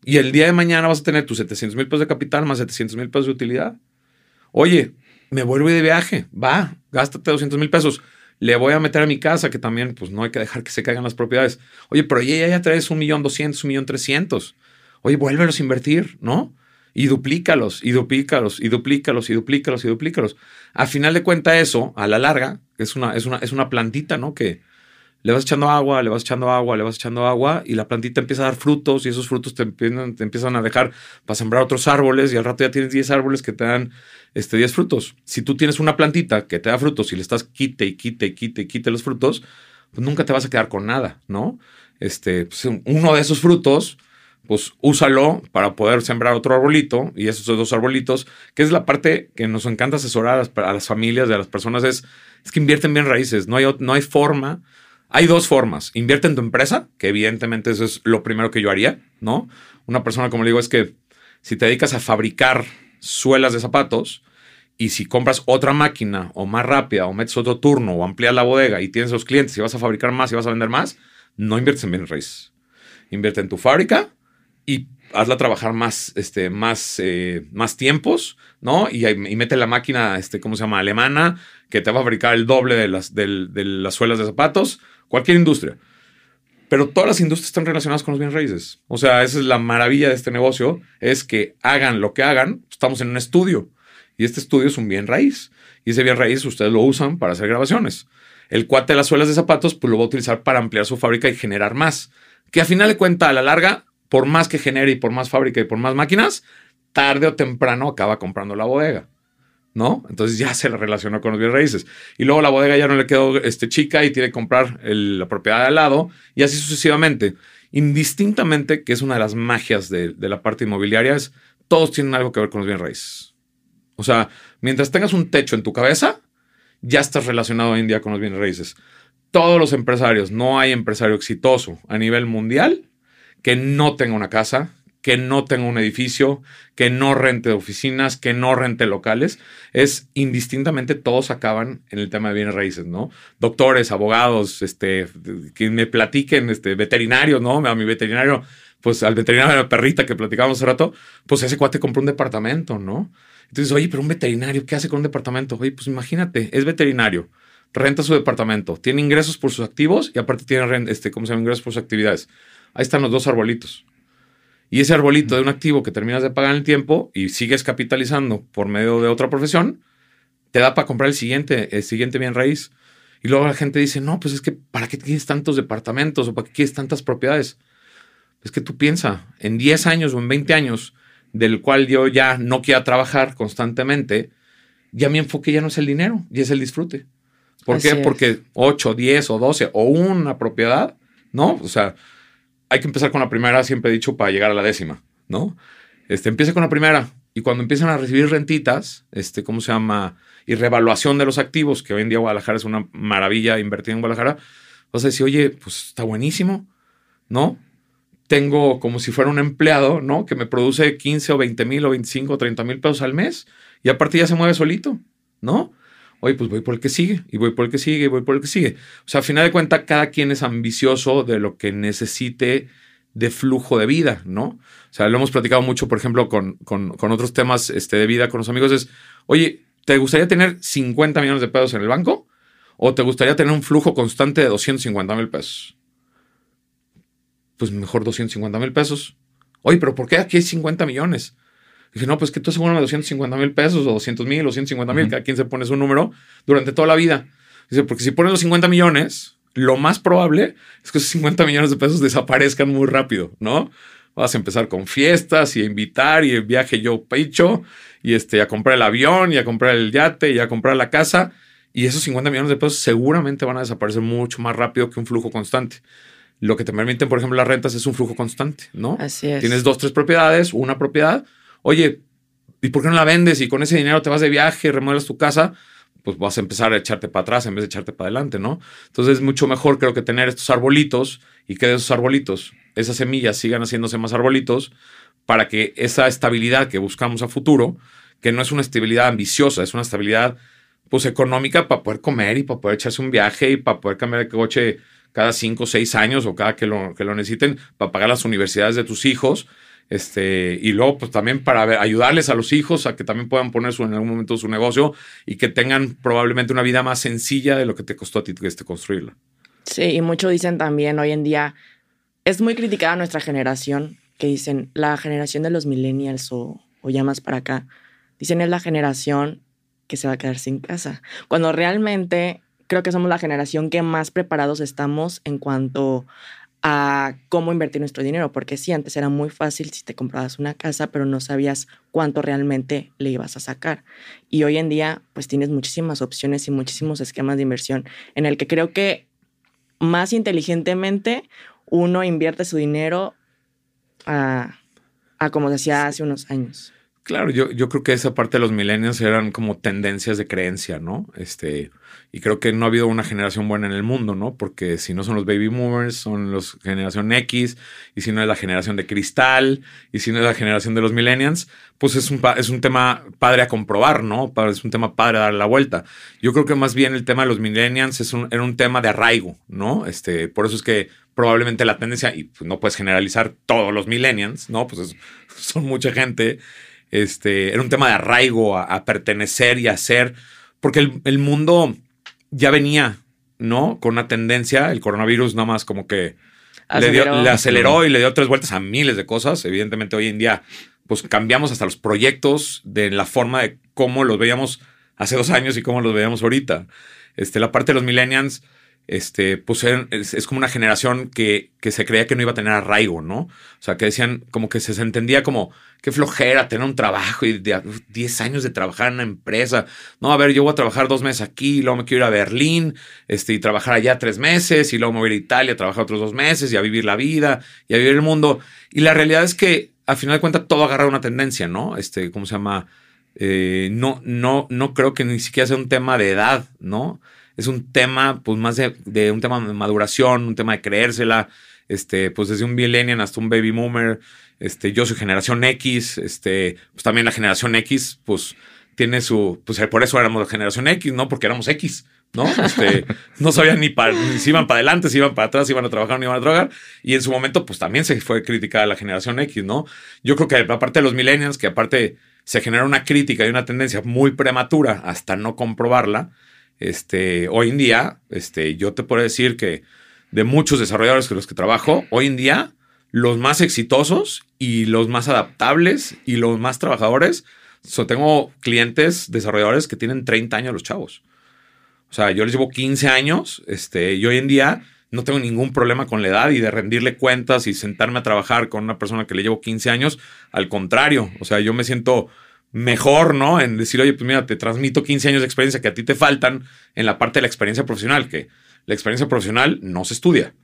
Y el día de mañana vas a tener tus 700 mil pesos de capital más 700 mil pesos de utilidad. Oye, me vuelvo de viaje, va, gástate 200 mil pesos le voy a meter a mi casa, que también, pues no hay que dejar que se caigan las propiedades. Oye, pero ya, ya traes un millón doscientos, un millón trescientos. Oye, vuélvelos a invertir, ¿no? Y duplícalos, y duplícalos, y duplícalos, y duplícalos, y duplícalos. Al final de cuenta eso, a la larga, es una, es una, es una plantita, ¿no? Que le vas echando agua, le vas echando agua, le vas echando agua, y la plantita empieza a dar frutos, y esos frutos te, empiezan, te empiezan a dejar para sembrar otros árboles, y al rato ya tienes 10 árboles que te dan este, 10 frutos. Si tú tienes una plantita que te da frutos y le estás quite y quite y quite y quite los frutos, pues nunca te vas a quedar con nada, ¿no? Este, pues uno de esos frutos, pues úsalo para poder sembrar otro arbolito y esos dos arbolitos, que es la parte que nos encanta asesorar a las, familias, de las personas, es, es que invierten bien raíces. No hay, no hay forma. Hay dos formas. Invierte en tu empresa, que evidentemente eso es lo primero que yo haría, ¿no? Una persona, como le digo, es que si te dedicas a fabricar suelas de zapatos Y si compras otra máquina o más rápida o metes otro turno o amplías la bodega y tienes los clientes y vas a fabricar más y vas a vender más, no inviertes en bienes raíces. Invierte en tu fábrica y hazla trabajar más, este, más, eh, más tiempos, ¿no? Y, y, mete la máquina, este, ¿cómo se llama? Alemana, que te va a fabricar el doble de las, de las suelas de zapatos, cualquier industria. Pero todas las industrias están relacionadas con los bienes raíces. O sea, esa es la maravilla de este negocio, es que hagan lo que hagan, estamos en un estudio. Y este estudio es un bien raíz. Y ese bien raíz ustedes lo usan para hacer grabaciones. El cuate de las suelas de zapatos, pues lo va a utilizar para ampliar su fábrica y generar más. Que a final de cuentas, a la larga, por más que genere y por más fábrica y por más máquinas, tarde o temprano acaba comprando la bodega. ¿No? Entonces ya se la relacionó con los bienes raíces. Y luego la bodega ya no le quedó este, chica y tiene que comprar la propiedad de al lado y así sucesivamente. Indistintamente, que es una de las magias de, de la parte inmobiliaria, es todos tienen algo que ver con los bienes raíces. O sea, mientras tengas un techo en tu cabeza, ya estás relacionado hoy en día con los bienes raíces. Todos los empresarios, no hay empresario exitoso a nivel mundial que no tenga una casa, que no tenga un edificio, que no rente oficinas, que no rente locales, es indistintamente todos acaban en el tema de bienes raíces, ¿no? Doctores, abogados, este, que me platiquen, este, veterinarios, ¿no? A mi veterinario, pues al veterinario de la perrita que platicábamos hace rato, pues ese cuate compró un departamento, ¿no? Entonces, oye, pero un veterinario, ¿qué hace con un departamento? Oye, pues imagínate, es veterinario, renta su departamento, tiene ingresos por sus activos y aparte tiene, este, ¿cómo se llama? Ingresos por sus actividades ahí están los dos arbolitos. Y ese arbolito de un activo que terminas de pagar en el tiempo y sigues capitalizando por medio de otra profesión, te da para comprar el siguiente, el siguiente bien raíz. Y luego la gente dice, no, pues es que ¿para qué quieres tantos departamentos o para qué quieres tantas propiedades? Es que tú piensa, en 10 años o en 20 años, del cual yo ya no quiera trabajar constantemente, ya mi enfoque ya no es el dinero, ya es el disfrute. ¿Por qué? Porque 8, 10 o 12 o una propiedad, ¿no? O sea, hay que empezar con la primera, siempre he dicho, para llegar a la décima, ¿no? Este, empieza con la primera y cuando empiezan a recibir rentitas, este, ¿cómo se llama? Y revaluación de los activos, que hoy en día Guadalajara es una maravilla invertir en Guadalajara, vas a decir, oye, pues está buenísimo, ¿no? Tengo como si fuera un empleado, ¿no? Que me produce 15 o 20 mil o 25 o 30 mil pesos al mes y aparte ya se mueve solito, ¿no? Oye, pues voy por el que sigue, y voy por el que sigue, y voy por el que sigue. O sea, a final de cuentas, cada quien es ambicioso de lo que necesite de flujo de vida, ¿no? O sea, lo hemos platicado mucho, por ejemplo, con, con, otros temas este, de vida con los amigos, es, oye, ¿te gustaría tener 50 millones de pesos en el banco? ¿O te gustaría tener un flujo constante de 250 mil pesos? Pues mejor 250 mil pesos. Oye, pero ¿por qué aquí hay 50 millones? Dije, no, pues que tú de 250 mil pesos o 200 mil o 150 mil, cada quien se pone su número durante toda la vida. Dice, porque si pones los 50 millones, lo más probable es que esos 50 millones de pesos desaparezcan muy rápido, ¿no? Vas a empezar con fiestas y a invitar y el viaje yo pecho y este, a comprar el avión y a comprar el yate y a comprar la casa. Y esos 50 millones de pesos seguramente van a desaparecer mucho más rápido que un flujo constante. Lo que te permiten, por ejemplo, las rentas es un flujo constante, ¿no? Así es. Tienes dos, tres propiedades, una propiedad, oye, ¿y por qué no la vendes? Y con ese dinero te vas de viaje, remodelas tu casa, pues vas a empezar a echarte para atrás en vez de echarte para adelante, ¿no? Entonces es mucho mejor creo que tener estos arbolitos y que de esos arbolitos, esas semillas sigan haciéndose más arbolitos para que esa estabilidad que buscamos a futuro, que no es una estabilidad ambiciosa, es una estabilidad pues económica para poder comer y para poder echarse un viaje y para poder cambiar el coche cada cinco o seis años o cada que lo, que lo necesiten, para pagar las universidades de tus hijos este, y luego, pues también para ayudarles a los hijos a que también puedan poner su, en algún momento su negocio y que tengan probablemente una vida más sencilla de lo que te costó a ti este, construirla. Sí, y mucho dicen también hoy en día, es muy criticada nuestra generación, que dicen la generación de los millennials o, o ya más para acá, dicen es la generación que se va a quedar sin casa, cuando realmente creo que somos la generación que más preparados estamos en cuanto a cómo invertir nuestro dinero, porque sí, antes era muy fácil si te comprabas una casa, pero no sabías cuánto realmente le ibas a sacar. Y hoy en día, pues tienes muchísimas opciones y muchísimos esquemas de inversión en el que creo que más inteligentemente uno invierte su dinero a, a como decía hace unos años. Claro, yo, yo creo que esa parte de los millennials eran como tendencias de creencia, ¿no? Este, y creo que no ha habido una generación buena en el mundo, ¿no? Porque si no son los baby boomers, son los generación X, y si no es la generación de cristal, y si no es la generación de los millennials, pues es un, es un tema padre a comprobar, ¿no? Es un tema padre a dar la vuelta. Yo creo que más bien el tema de los millennials es un, era un tema de arraigo, ¿no? Este, por eso es que probablemente la tendencia, y pues no puedes generalizar todos los millennials, ¿no? Pues [LAUGHS] son mucha gente este, era un tema de arraigo a, pertenecer y a ser, porque el, mundo ya venía, ¿no? Con una tendencia, el coronavirus nada más como que le, aceleró y le dio tres vueltas a miles de cosas. Evidentemente hoy en día, pues cambiamos hasta los proyectos de la forma de cómo los veíamos hace dos años y cómo los veíamos ahorita. Este, la parte de los millennials, este, pues es, como una generación que, que, se creía que no iba a tener arraigo, ¿no? O sea, que decían como que se entendía como qué flojera tener un trabajo y de 10 años de trabajar en una empresa. No, a ver, yo voy a trabajar dos meses aquí, y luego me quiero ir a Berlín este, y trabajar allá tres meses y luego me voy a ir a Italia a trabajar otros dos meses y a vivir la vida y a vivir el mundo. Y la realidad es que al final de cuentas todo agarra una tendencia, ¿no? Este, ¿cómo se llama? Eh, no, no, no creo que ni siquiera sea un tema de edad, ¿no? Es un tema, pues más de, un tema de maduración, un tema de creérsela, este, pues desde un millennial hasta un baby boomer, este, yo soy generación X, este, pues también la generación X, pues tiene su, pues por eso éramos la generación X, ¿no? Porque éramos X, ¿no? Este, [LAUGHS] no sabían ni, para, ni si iban para adelante, si iban para atrás, si iban a trabajar no iban a trabajar. Y en su momento, pues también se fue criticada la generación X, ¿no? Yo creo que aparte de los millennials, que aparte se genera una crítica y una tendencia muy prematura hasta no comprobarla, este, hoy en día, este, yo te puedo decir que de muchos desarrolladores con los que trabajo, hoy en día, los más exitosos y los más adaptables y los más trabajadores, tengo clientes desarrolladores que tienen 30 años los chavos. O sea, yo les llevo 15 años este, y hoy en día no tengo ningún problema con la edad y de rendirle cuentas y sentarme a trabajar con una persona que le llevo 15 años. Al contrario, o sea, yo me siento mejor, ¿no? En decir, oye, pues mira, te transmito 15 años de experiencia que a ti te faltan en la parte de la experiencia profesional, que la experiencia profesional no se estudia.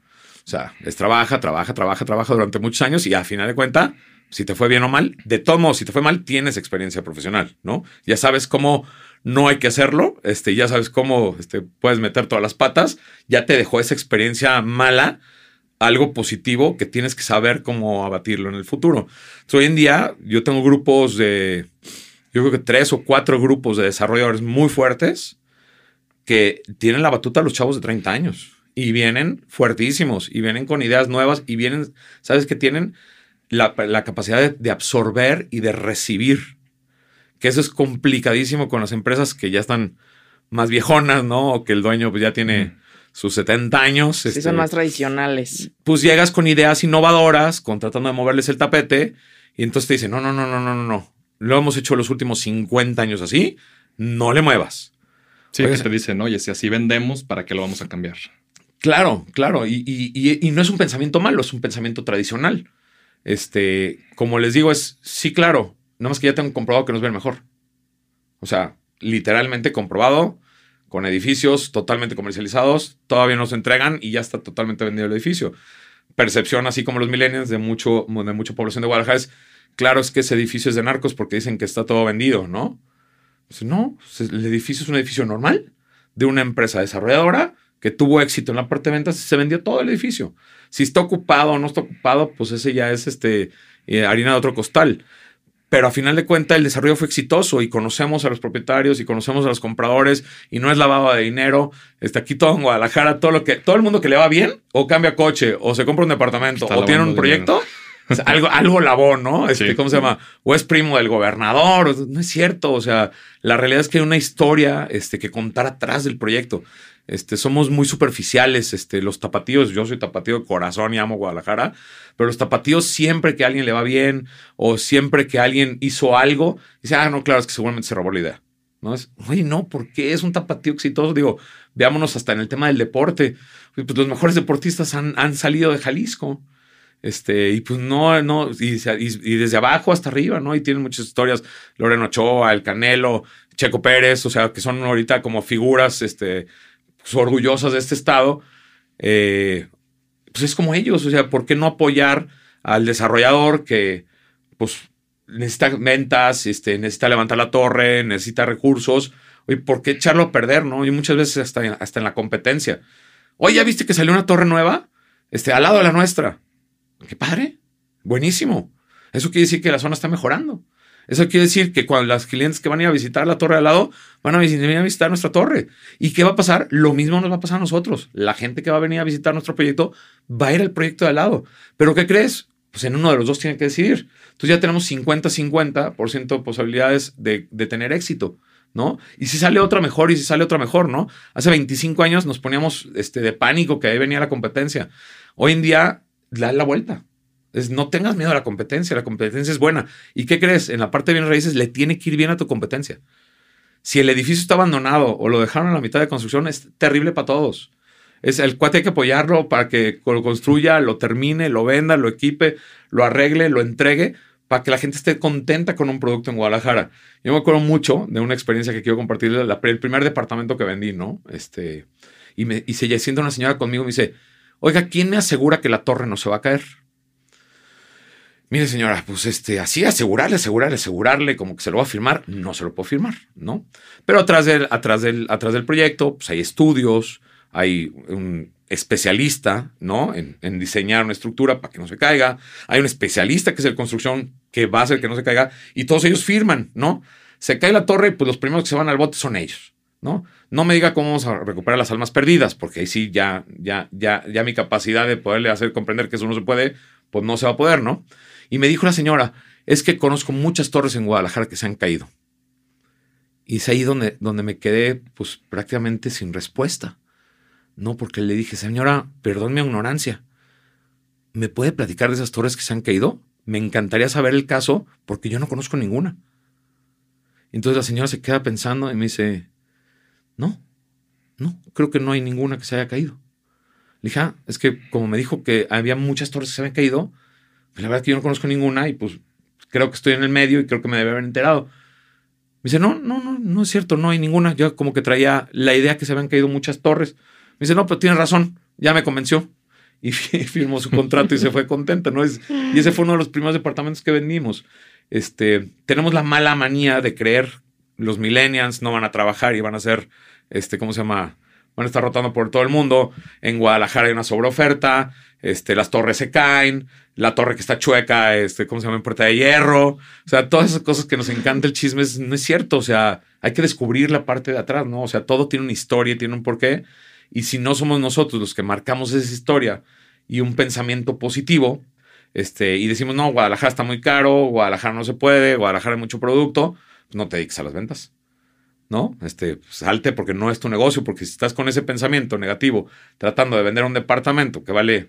O sea, es trabaja, trabaja, trabaja, trabaja durante muchos años y a final de cuenta, si te fue bien o mal, de todos modos, si te fue mal, tienes experiencia profesional, ¿no? Ya sabes cómo no hay que hacerlo, este, ya sabes cómo este, puedes meter todas las patas, ya te dejó esa experiencia mala, algo positivo que tienes que saber cómo abatirlo en el futuro. hoy en día yo tengo grupos de, yo creo que tres o cuatro grupos de desarrolladores muy fuertes que tienen la batuta a los chavos de 30 años y vienen fuertísimos y vienen con ideas nuevas y vienen, ¿sabes que Tienen la, capacidad de, absorber y de recibir. Que eso es complicadísimo con las empresas que ya están más viejonas, ¿no? O que el dueño pues, ya tiene sus 70 años. Sí, son este, más tradicionales. Pues llegas con ideas innovadoras, con tratando de moverles el tapete, y entonces te dicen, no, no, no, no, no, no, no. Lo hemos hecho los últimos 50 años así, no le muevas. Sí, que te dicen, oye, si así vendemos, ¿para qué lo vamos a cambiar? Claro, claro. Y, y, no es un pensamiento malo, es un pensamiento tradicional. Este, como les digo, es sí, claro. Nada más que ya tengo comprobado que nos ven mejor. O sea, literalmente comprobado con edificios totalmente comercializados, todavía no se entregan y ya está totalmente vendido el edificio. Percepción, así como los millennials de, mucho, de mucha población de Guadalajara, es claro es que ese edificio es de narcos porque dicen que está todo vendido, ¿no? Pues no, el edificio es un edificio normal de una empresa desarrolladora que tuvo éxito en la parte de ventas y se vendió todo el edificio. Si está ocupado o no está ocupado, pues ese ya es este, eh, harina de otro costal pero a final de cuentas el desarrollo fue exitoso y conocemos a los propietarios y conocemos a los compradores y no es lavado de dinero. Está aquí todo en Guadalajara, todo lo que todo el mundo que le va bien o cambia coche o se compra un departamento o tiene un proyecto, algo algo lavó, ¿no? Este, ¿cómo se llama? O es primo del gobernador, no es cierto, o sea, la realidad es que hay una historia este que contar atrás del proyecto. Este, somos muy superficiales, este, los tapatíos, yo soy tapatío de corazón y amo Guadalajara, pero los tapatíos siempre que a alguien le va bien o siempre que alguien hizo algo, dice, ah, no, claro, es que seguramente se robó la idea. ¿No? Es, oye, no, ¿por qué es un tapatío exitoso? Digo, veámonos hasta en el tema del deporte. Pues los mejores deportistas han, han salido de Jalisco. Este, y pues no, no, y, desde abajo hasta arriba, ¿no? Y tienen muchas historias, Loreno Ochoa, El Canelo, Checo Pérez, o sea, que son ahorita como figuras, este, pues, orgullosas de este estado, eh, pues es como ellos, o sea, ¿por qué no apoyar al desarrollador que, pues, necesita ventas, este, necesita levantar la torre, necesita recursos. Oye, ¿por qué echarlo a perder, no? Y muchas veces hasta, hasta en la competencia. Oye, ¿ya viste que salió una torre nueva? Este, al lado de la nuestra. Qué padre. Buenísimo. Eso quiere decir que la zona está mejorando. Eso quiere decir que cuando las clientes que van a ir a visitar la torre al lado van a venir a visitar nuestra torre. ¿Y qué va a pasar? Lo mismo nos va a pasar a nosotros. La gente que va a venir a visitar nuestro proyecto va a ir al proyecto de al lado. Pero ¿qué crees? Pues en uno de los dos tiene que decidir. Entonces ya tenemos 50-50% de posibilidades de, de tener éxito. ¿no? Y si sale otra mejor y si sale otra mejor, ¿no? Hace 25 años nos poníamos este, de pánico que ahí venía la competencia. Hoy en día, da la vuelta. Es, no tengas miedo a la competencia, la competencia es buena. ¿Y qué crees? En la parte de bienes raíces le tiene que ir bien a tu competencia. Si el edificio está abandonado o lo dejaron a la mitad de construcción, es terrible para todos. Es el cuate hay que apoyarlo para que lo construya, lo termine, lo venda, lo equipe, lo arregle, lo entregue, para que la gente esté contenta con un producto en Guadalajara. Yo me acuerdo mucho de una experiencia que quiero compartir, el primer departamento que vendí, ¿no? Este, y, me, y se siente una señora conmigo y me dice, oiga, ¿quién me asegura que la torre no se va a caer? Mire, señora, pues este, así asegurarle, asegurarle, asegurarle, como que se lo va a firmar, no se lo puedo firmar, ¿no? Pero atrás del, atrás del, atrás del proyecto, pues hay estudios, hay un especialista, ¿no? En, en, diseñar una estructura para que no se caiga. Hay un especialista que es el construcción que va a hacer que no se caiga y todos ellos firman, ¿no? Se cae la torre, pues los primeros que se van al bote son ellos, ¿no? No me diga cómo vamos a recuperar las almas perdidas, porque ahí sí ya, ya, ya, ya mi capacidad de poderle hacer comprender que eso no se puede, pues no se va a poder, ¿no? Y me dijo la señora, es que conozco muchas torres en Guadalajara que se han caído. Y es ahí donde, donde me quedé pues prácticamente sin respuesta. No, porque le dije, señora, perdón mi ignorancia. ¿Me puede platicar de esas torres que se han caído? Me encantaría saber el caso porque yo no conozco ninguna. Entonces la señora se queda pensando y me dice, no, no, creo que no hay ninguna que se haya caído. Le dije, ah, es que como me dijo que había muchas torres que se habían caído, pues la verdad es que yo no conozco ninguna y pues creo que estoy en el medio y creo que me debe haber enterado. Me dice, no, no, no, no es cierto, no hay ninguna. Yo como que traía la idea que se habían caído muchas torres. Me dice, no, pero tienes razón, ya me convenció. Y [LAUGHS] firmó su contrato y se fue contenta, ¿no? Es, y ese fue uno de los primeros departamentos que vendimos. Este, tenemos la mala manía de creer los millennials no van a trabajar y van a ser, este, ¿cómo se llama? A estar rotando por todo el mundo. En Guadalajara hay una sobreoferta, este, las torres se caen, la torre que está chueca, este, ¿cómo se llama? En Puerta de Hierro. O sea, todas esas cosas que nos encanta el chisme, no es cierto. O sea, hay que descubrir la parte de atrás, ¿no? O sea, todo tiene una historia, tiene un porqué. Y si no somos nosotros los que marcamos esa historia y un pensamiento positivo, este, y decimos, no, Guadalajara está muy caro, Guadalajara no se puede, Guadalajara hay mucho producto, pues no te dediques a las ventas. ¿No? Este, salte porque no es tu negocio, porque si estás con ese pensamiento negativo tratando de vender un departamento que vale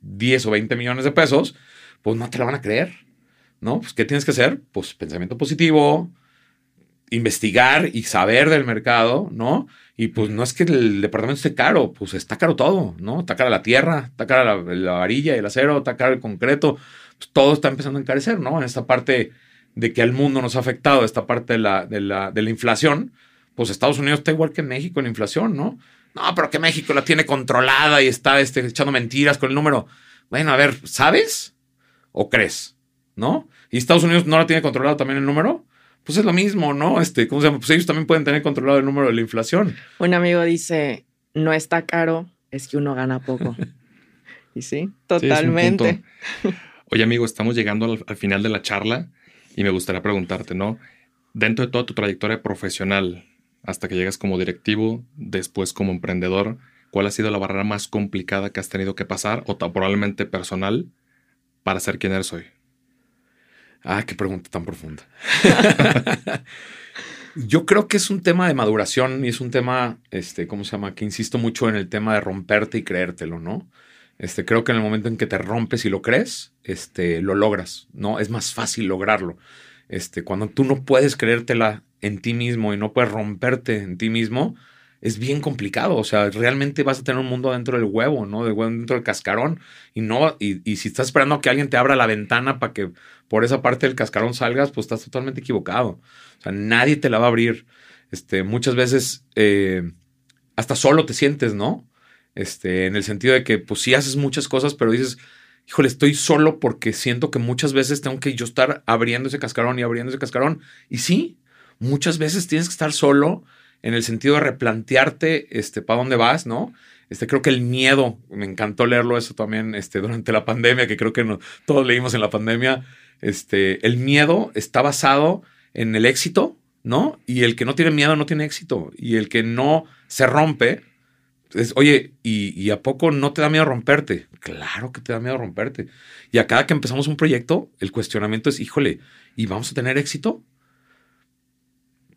10 o 20 millones de pesos, pues no te lo van a creer. ¿No? Pues, ¿qué tienes que hacer? Pues pensamiento positivo, investigar y saber del mercado, ¿no? Y pues no es que el departamento esté caro, pues está caro todo, ¿no? Está cara la tierra, está cara la, varilla y el acero, está caro el concreto, pues todo está empezando a encarecer, ¿no? En esta parte de que al mundo nos ha afectado, esta parte de la, de la, de la inflación, pues Estados Unidos está igual que México en inflación, ¿no? No, pero que México la tiene controlada y está este, echando mentiras con el número. Bueno, a ver, ¿sabes? ¿O crees? ¿No? ¿Y Estados Unidos no la tiene controlada también el número? pues es lo mismo, ¿no? Este, ¿cómo se llama? Pues ellos también pueden tener controlado el número de la inflación. Un amigo dice, no está caro, es que uno gana poco. [LAUGHS] y sí, totalmente. Oye, amigo, estamos llegando al, final de la charla y me gustaría preguntarte, ¿no? Dentro de toda tu trayectoria profesional, hasta que llegas como directivo, después como emprendedor, ¿cuál ha sido la barrera más complicada que has tenido que pasar o probablemente personal para ser quien eres hoy? Ah, qué pregunta tan profunda. [LAUGHS] Yo creo que es un tema de maduración y es un tema, este, ¿cómo se llama? Que insisto mucho en el tema de romperte y creértelo, ¿no? Este, creo que en el momento en que te rompes y lo crees, este, lo logras, ¿no? Es más fácil lograrlo. Este, cuando tú no puedes creértela en ti mismo y no puedes romperte en ti mismo, es bien complicado. O sea, realmente vas a tener un mundo dentro del huevo, ¿no? dentro del cascarón. Y no, y, si estás esperando a que alguien te abra la ventana para que por esa parte del cascarón salgas, pues estás totalmente equivocado. O sea, nadie te la va a abrir. Muchas veces eh, hasta solo te sientes, ¿no? Este, en el sentido de que, pues sí haces muchas cosas, pero dices, híjole, estoy solo porque siento que muchas veces tengo que yo estar abriendo ese cascarón y abriendo ese cascarón. Y sí, muchas veces tienes que estar solo en el sentido de replantearte este, para dónde vas, ¿no? Este, creo que el miedo, me encantó leerlo eso también este, durante la pandemia, que creo que todos leímos en la pandemia, este, el miedo está basado en el éxito, ¿no? Y el que no tiene miedo no tiene éxito. Y el que no se rompe, oye, ¿y, ¿y, a poco no te da miedo romperte? Claro que te da miedo romperte. Y a cada que empezamos un proyecto, el cuestionamiento es, híjole, ¿y vamos a tener éxito?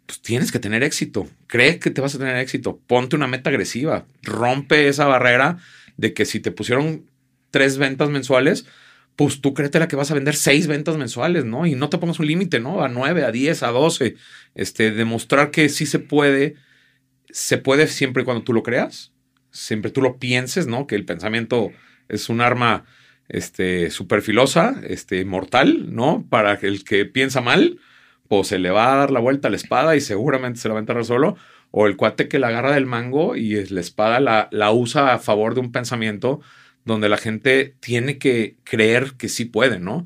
Pues tienes que tener éxito. Cree que te vas a tener éxito. Ponte una meta agresiva. Rompe esa barrera de que si te pusieron tres ventas mensuales, pues tú créetela que vas a vender seis ventas mensuales, ¿no? Y no te pongas un límite, ¿no? A nueve, a diez, a doce. Este, demostrar que sí se puede, se puede siempre y cuando tú lo creas, siempre tú lo pienses, ¿no? Que el pensamiento es un arma, este, súper filosa, este, mortal, ¿no? Para el que piensa mal, pues se le va a dar la vuelta a la espada y seguramente se la va a enterrar solo. O el cuate que la agarra del mango y la espada la, la usa a favor de un pensamiento donde la gente tiene que creer que sí puede, ¿no?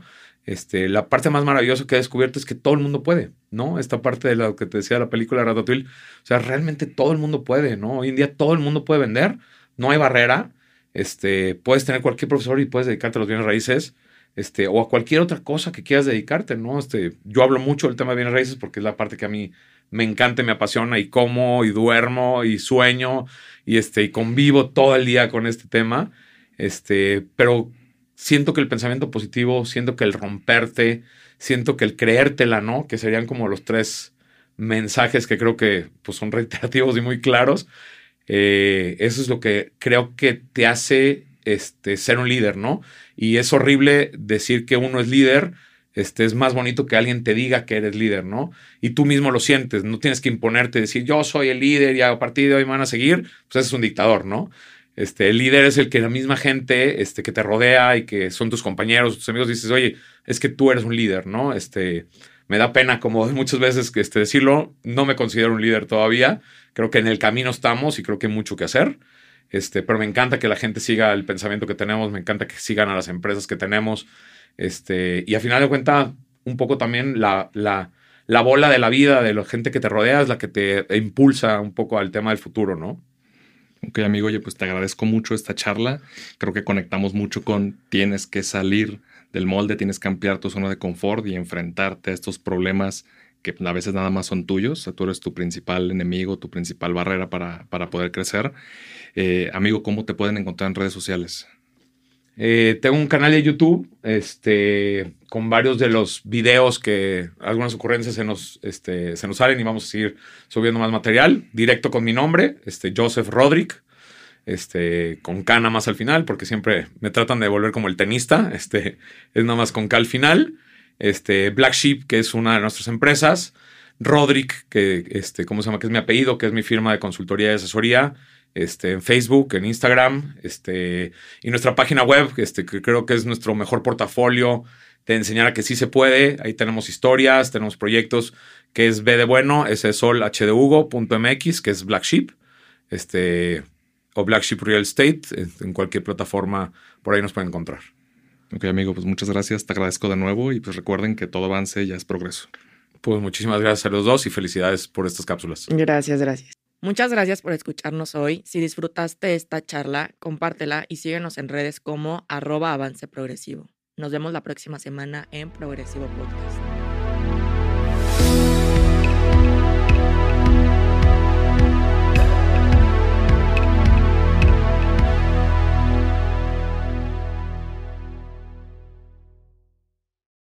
Este, la parte más maravillosa que he descubierto es que todo el mundo puede, ¿no? Esta parte de lo que te decía la película Ratatouille, o sea, realmente todo el mundo puede, ¿no? Hoy en día todo el mundo puede vender, no hay barrera, este, puedes tener cualquier profesor y puedes dedicarte a los bienes raíces, este, o a cualquier otra cosa que quieras dedicarte, ¿no? Este, yo hablo mucho del tema de bienes raíces porque es la parte que a mí me encanta, me apasiona y como y duermo y sueño y este, y convivo todo el día con este tema. Este, pero siento que el pensamiento positivo, siento que el romperte, siento que el creértela, ¿no? Que serían como los tres mensajes que creo que pues, son [LAUGHS] reiterativos y muy claros. Eh, eso es lo que creo que te hace este, ser un líder, ¿no? Y es horrible decir que uno es líder, este, es más bonito que alguien te diga que eres líder, ¿no? Y tú mismo lo sientes, no tienes que imponerte, decir yo soy el líder y a partir de hoy me van a seguir, pues ese es un dictador, ¿no? Este, el líder es el que la misma gente este, que te rodea y que son tus compañeros, tus amigos, dices, oye, es que tú eres un líder, ¿no? Este, me da pena, como [LAUGHS] muchas veces este, decirlo, no me considero un líder todavía. Creo que en el camino estamos y creo que hay mucho que hacer. Este, pero me encanta que la gente siga el pensamiento que tenemos, me encanta que sigan a las empresas que tenemos. Este, y a final de cuentas, un poco también la, la, la bola de la vida de la gente que te rodea es la que te impulsa un poco al tema del futuro, ¿no? Ok, amigo, oye, pues te agradezco mucho esta charla. Creo que conectamos mucho con tienes que salir del molde, tienes que ampliar tu zona de confort y enfrentarte a estos problemas que a veces nada más son tuyos. tú eres tu principal enemigo, tu principal barrera para, para poder crecer. Eh, amigo, ¿cómo te pueden encontrar en redes sociales? Eh, tengo un canal de YouTube este, con varios de los videos que algunas ocurrencias se nos, este, se nos salen y vamos a seguir subiendo más material. Directo con mi nombre, este, Joseph Roderick, este, con K nada más al final, porque siempre me tratan de volver como el tenista. [LAUGHS] Este, es nada más con K al final. Este, Black Sheep, que es una de nuestras empresas. Roderick, que este, ¿cómo se llama? Que es mi apellido, que es mi firma de consultoría y asesoría este, en Facebook, en Instagram, este, y nuestra página web, este, que creo que es nuestro mejor portafolio de enseñar a que sí se puede. Ahí tenemos historias, tenemos proyectos, que es B de bueno, es que es Black Sheep, este, o Black Sheep Real Estate, en cualquier plataforma por ahí nos pueden encontrar. Ok, amigo, pues muchas gracias, te agradezco de nuevo y pues recuerden que todo avance ya es progreso. Pues muchísimas gracias a los dos y felicidades por estas cápsulas. Gracias, gracias. Muchas gracias por escucharnos hoy. Si disfrutaste esta charla, compártela y síguenos en redes como arroba avance progresivo. Nos vemos la próxima semana en Progresivo Podcast.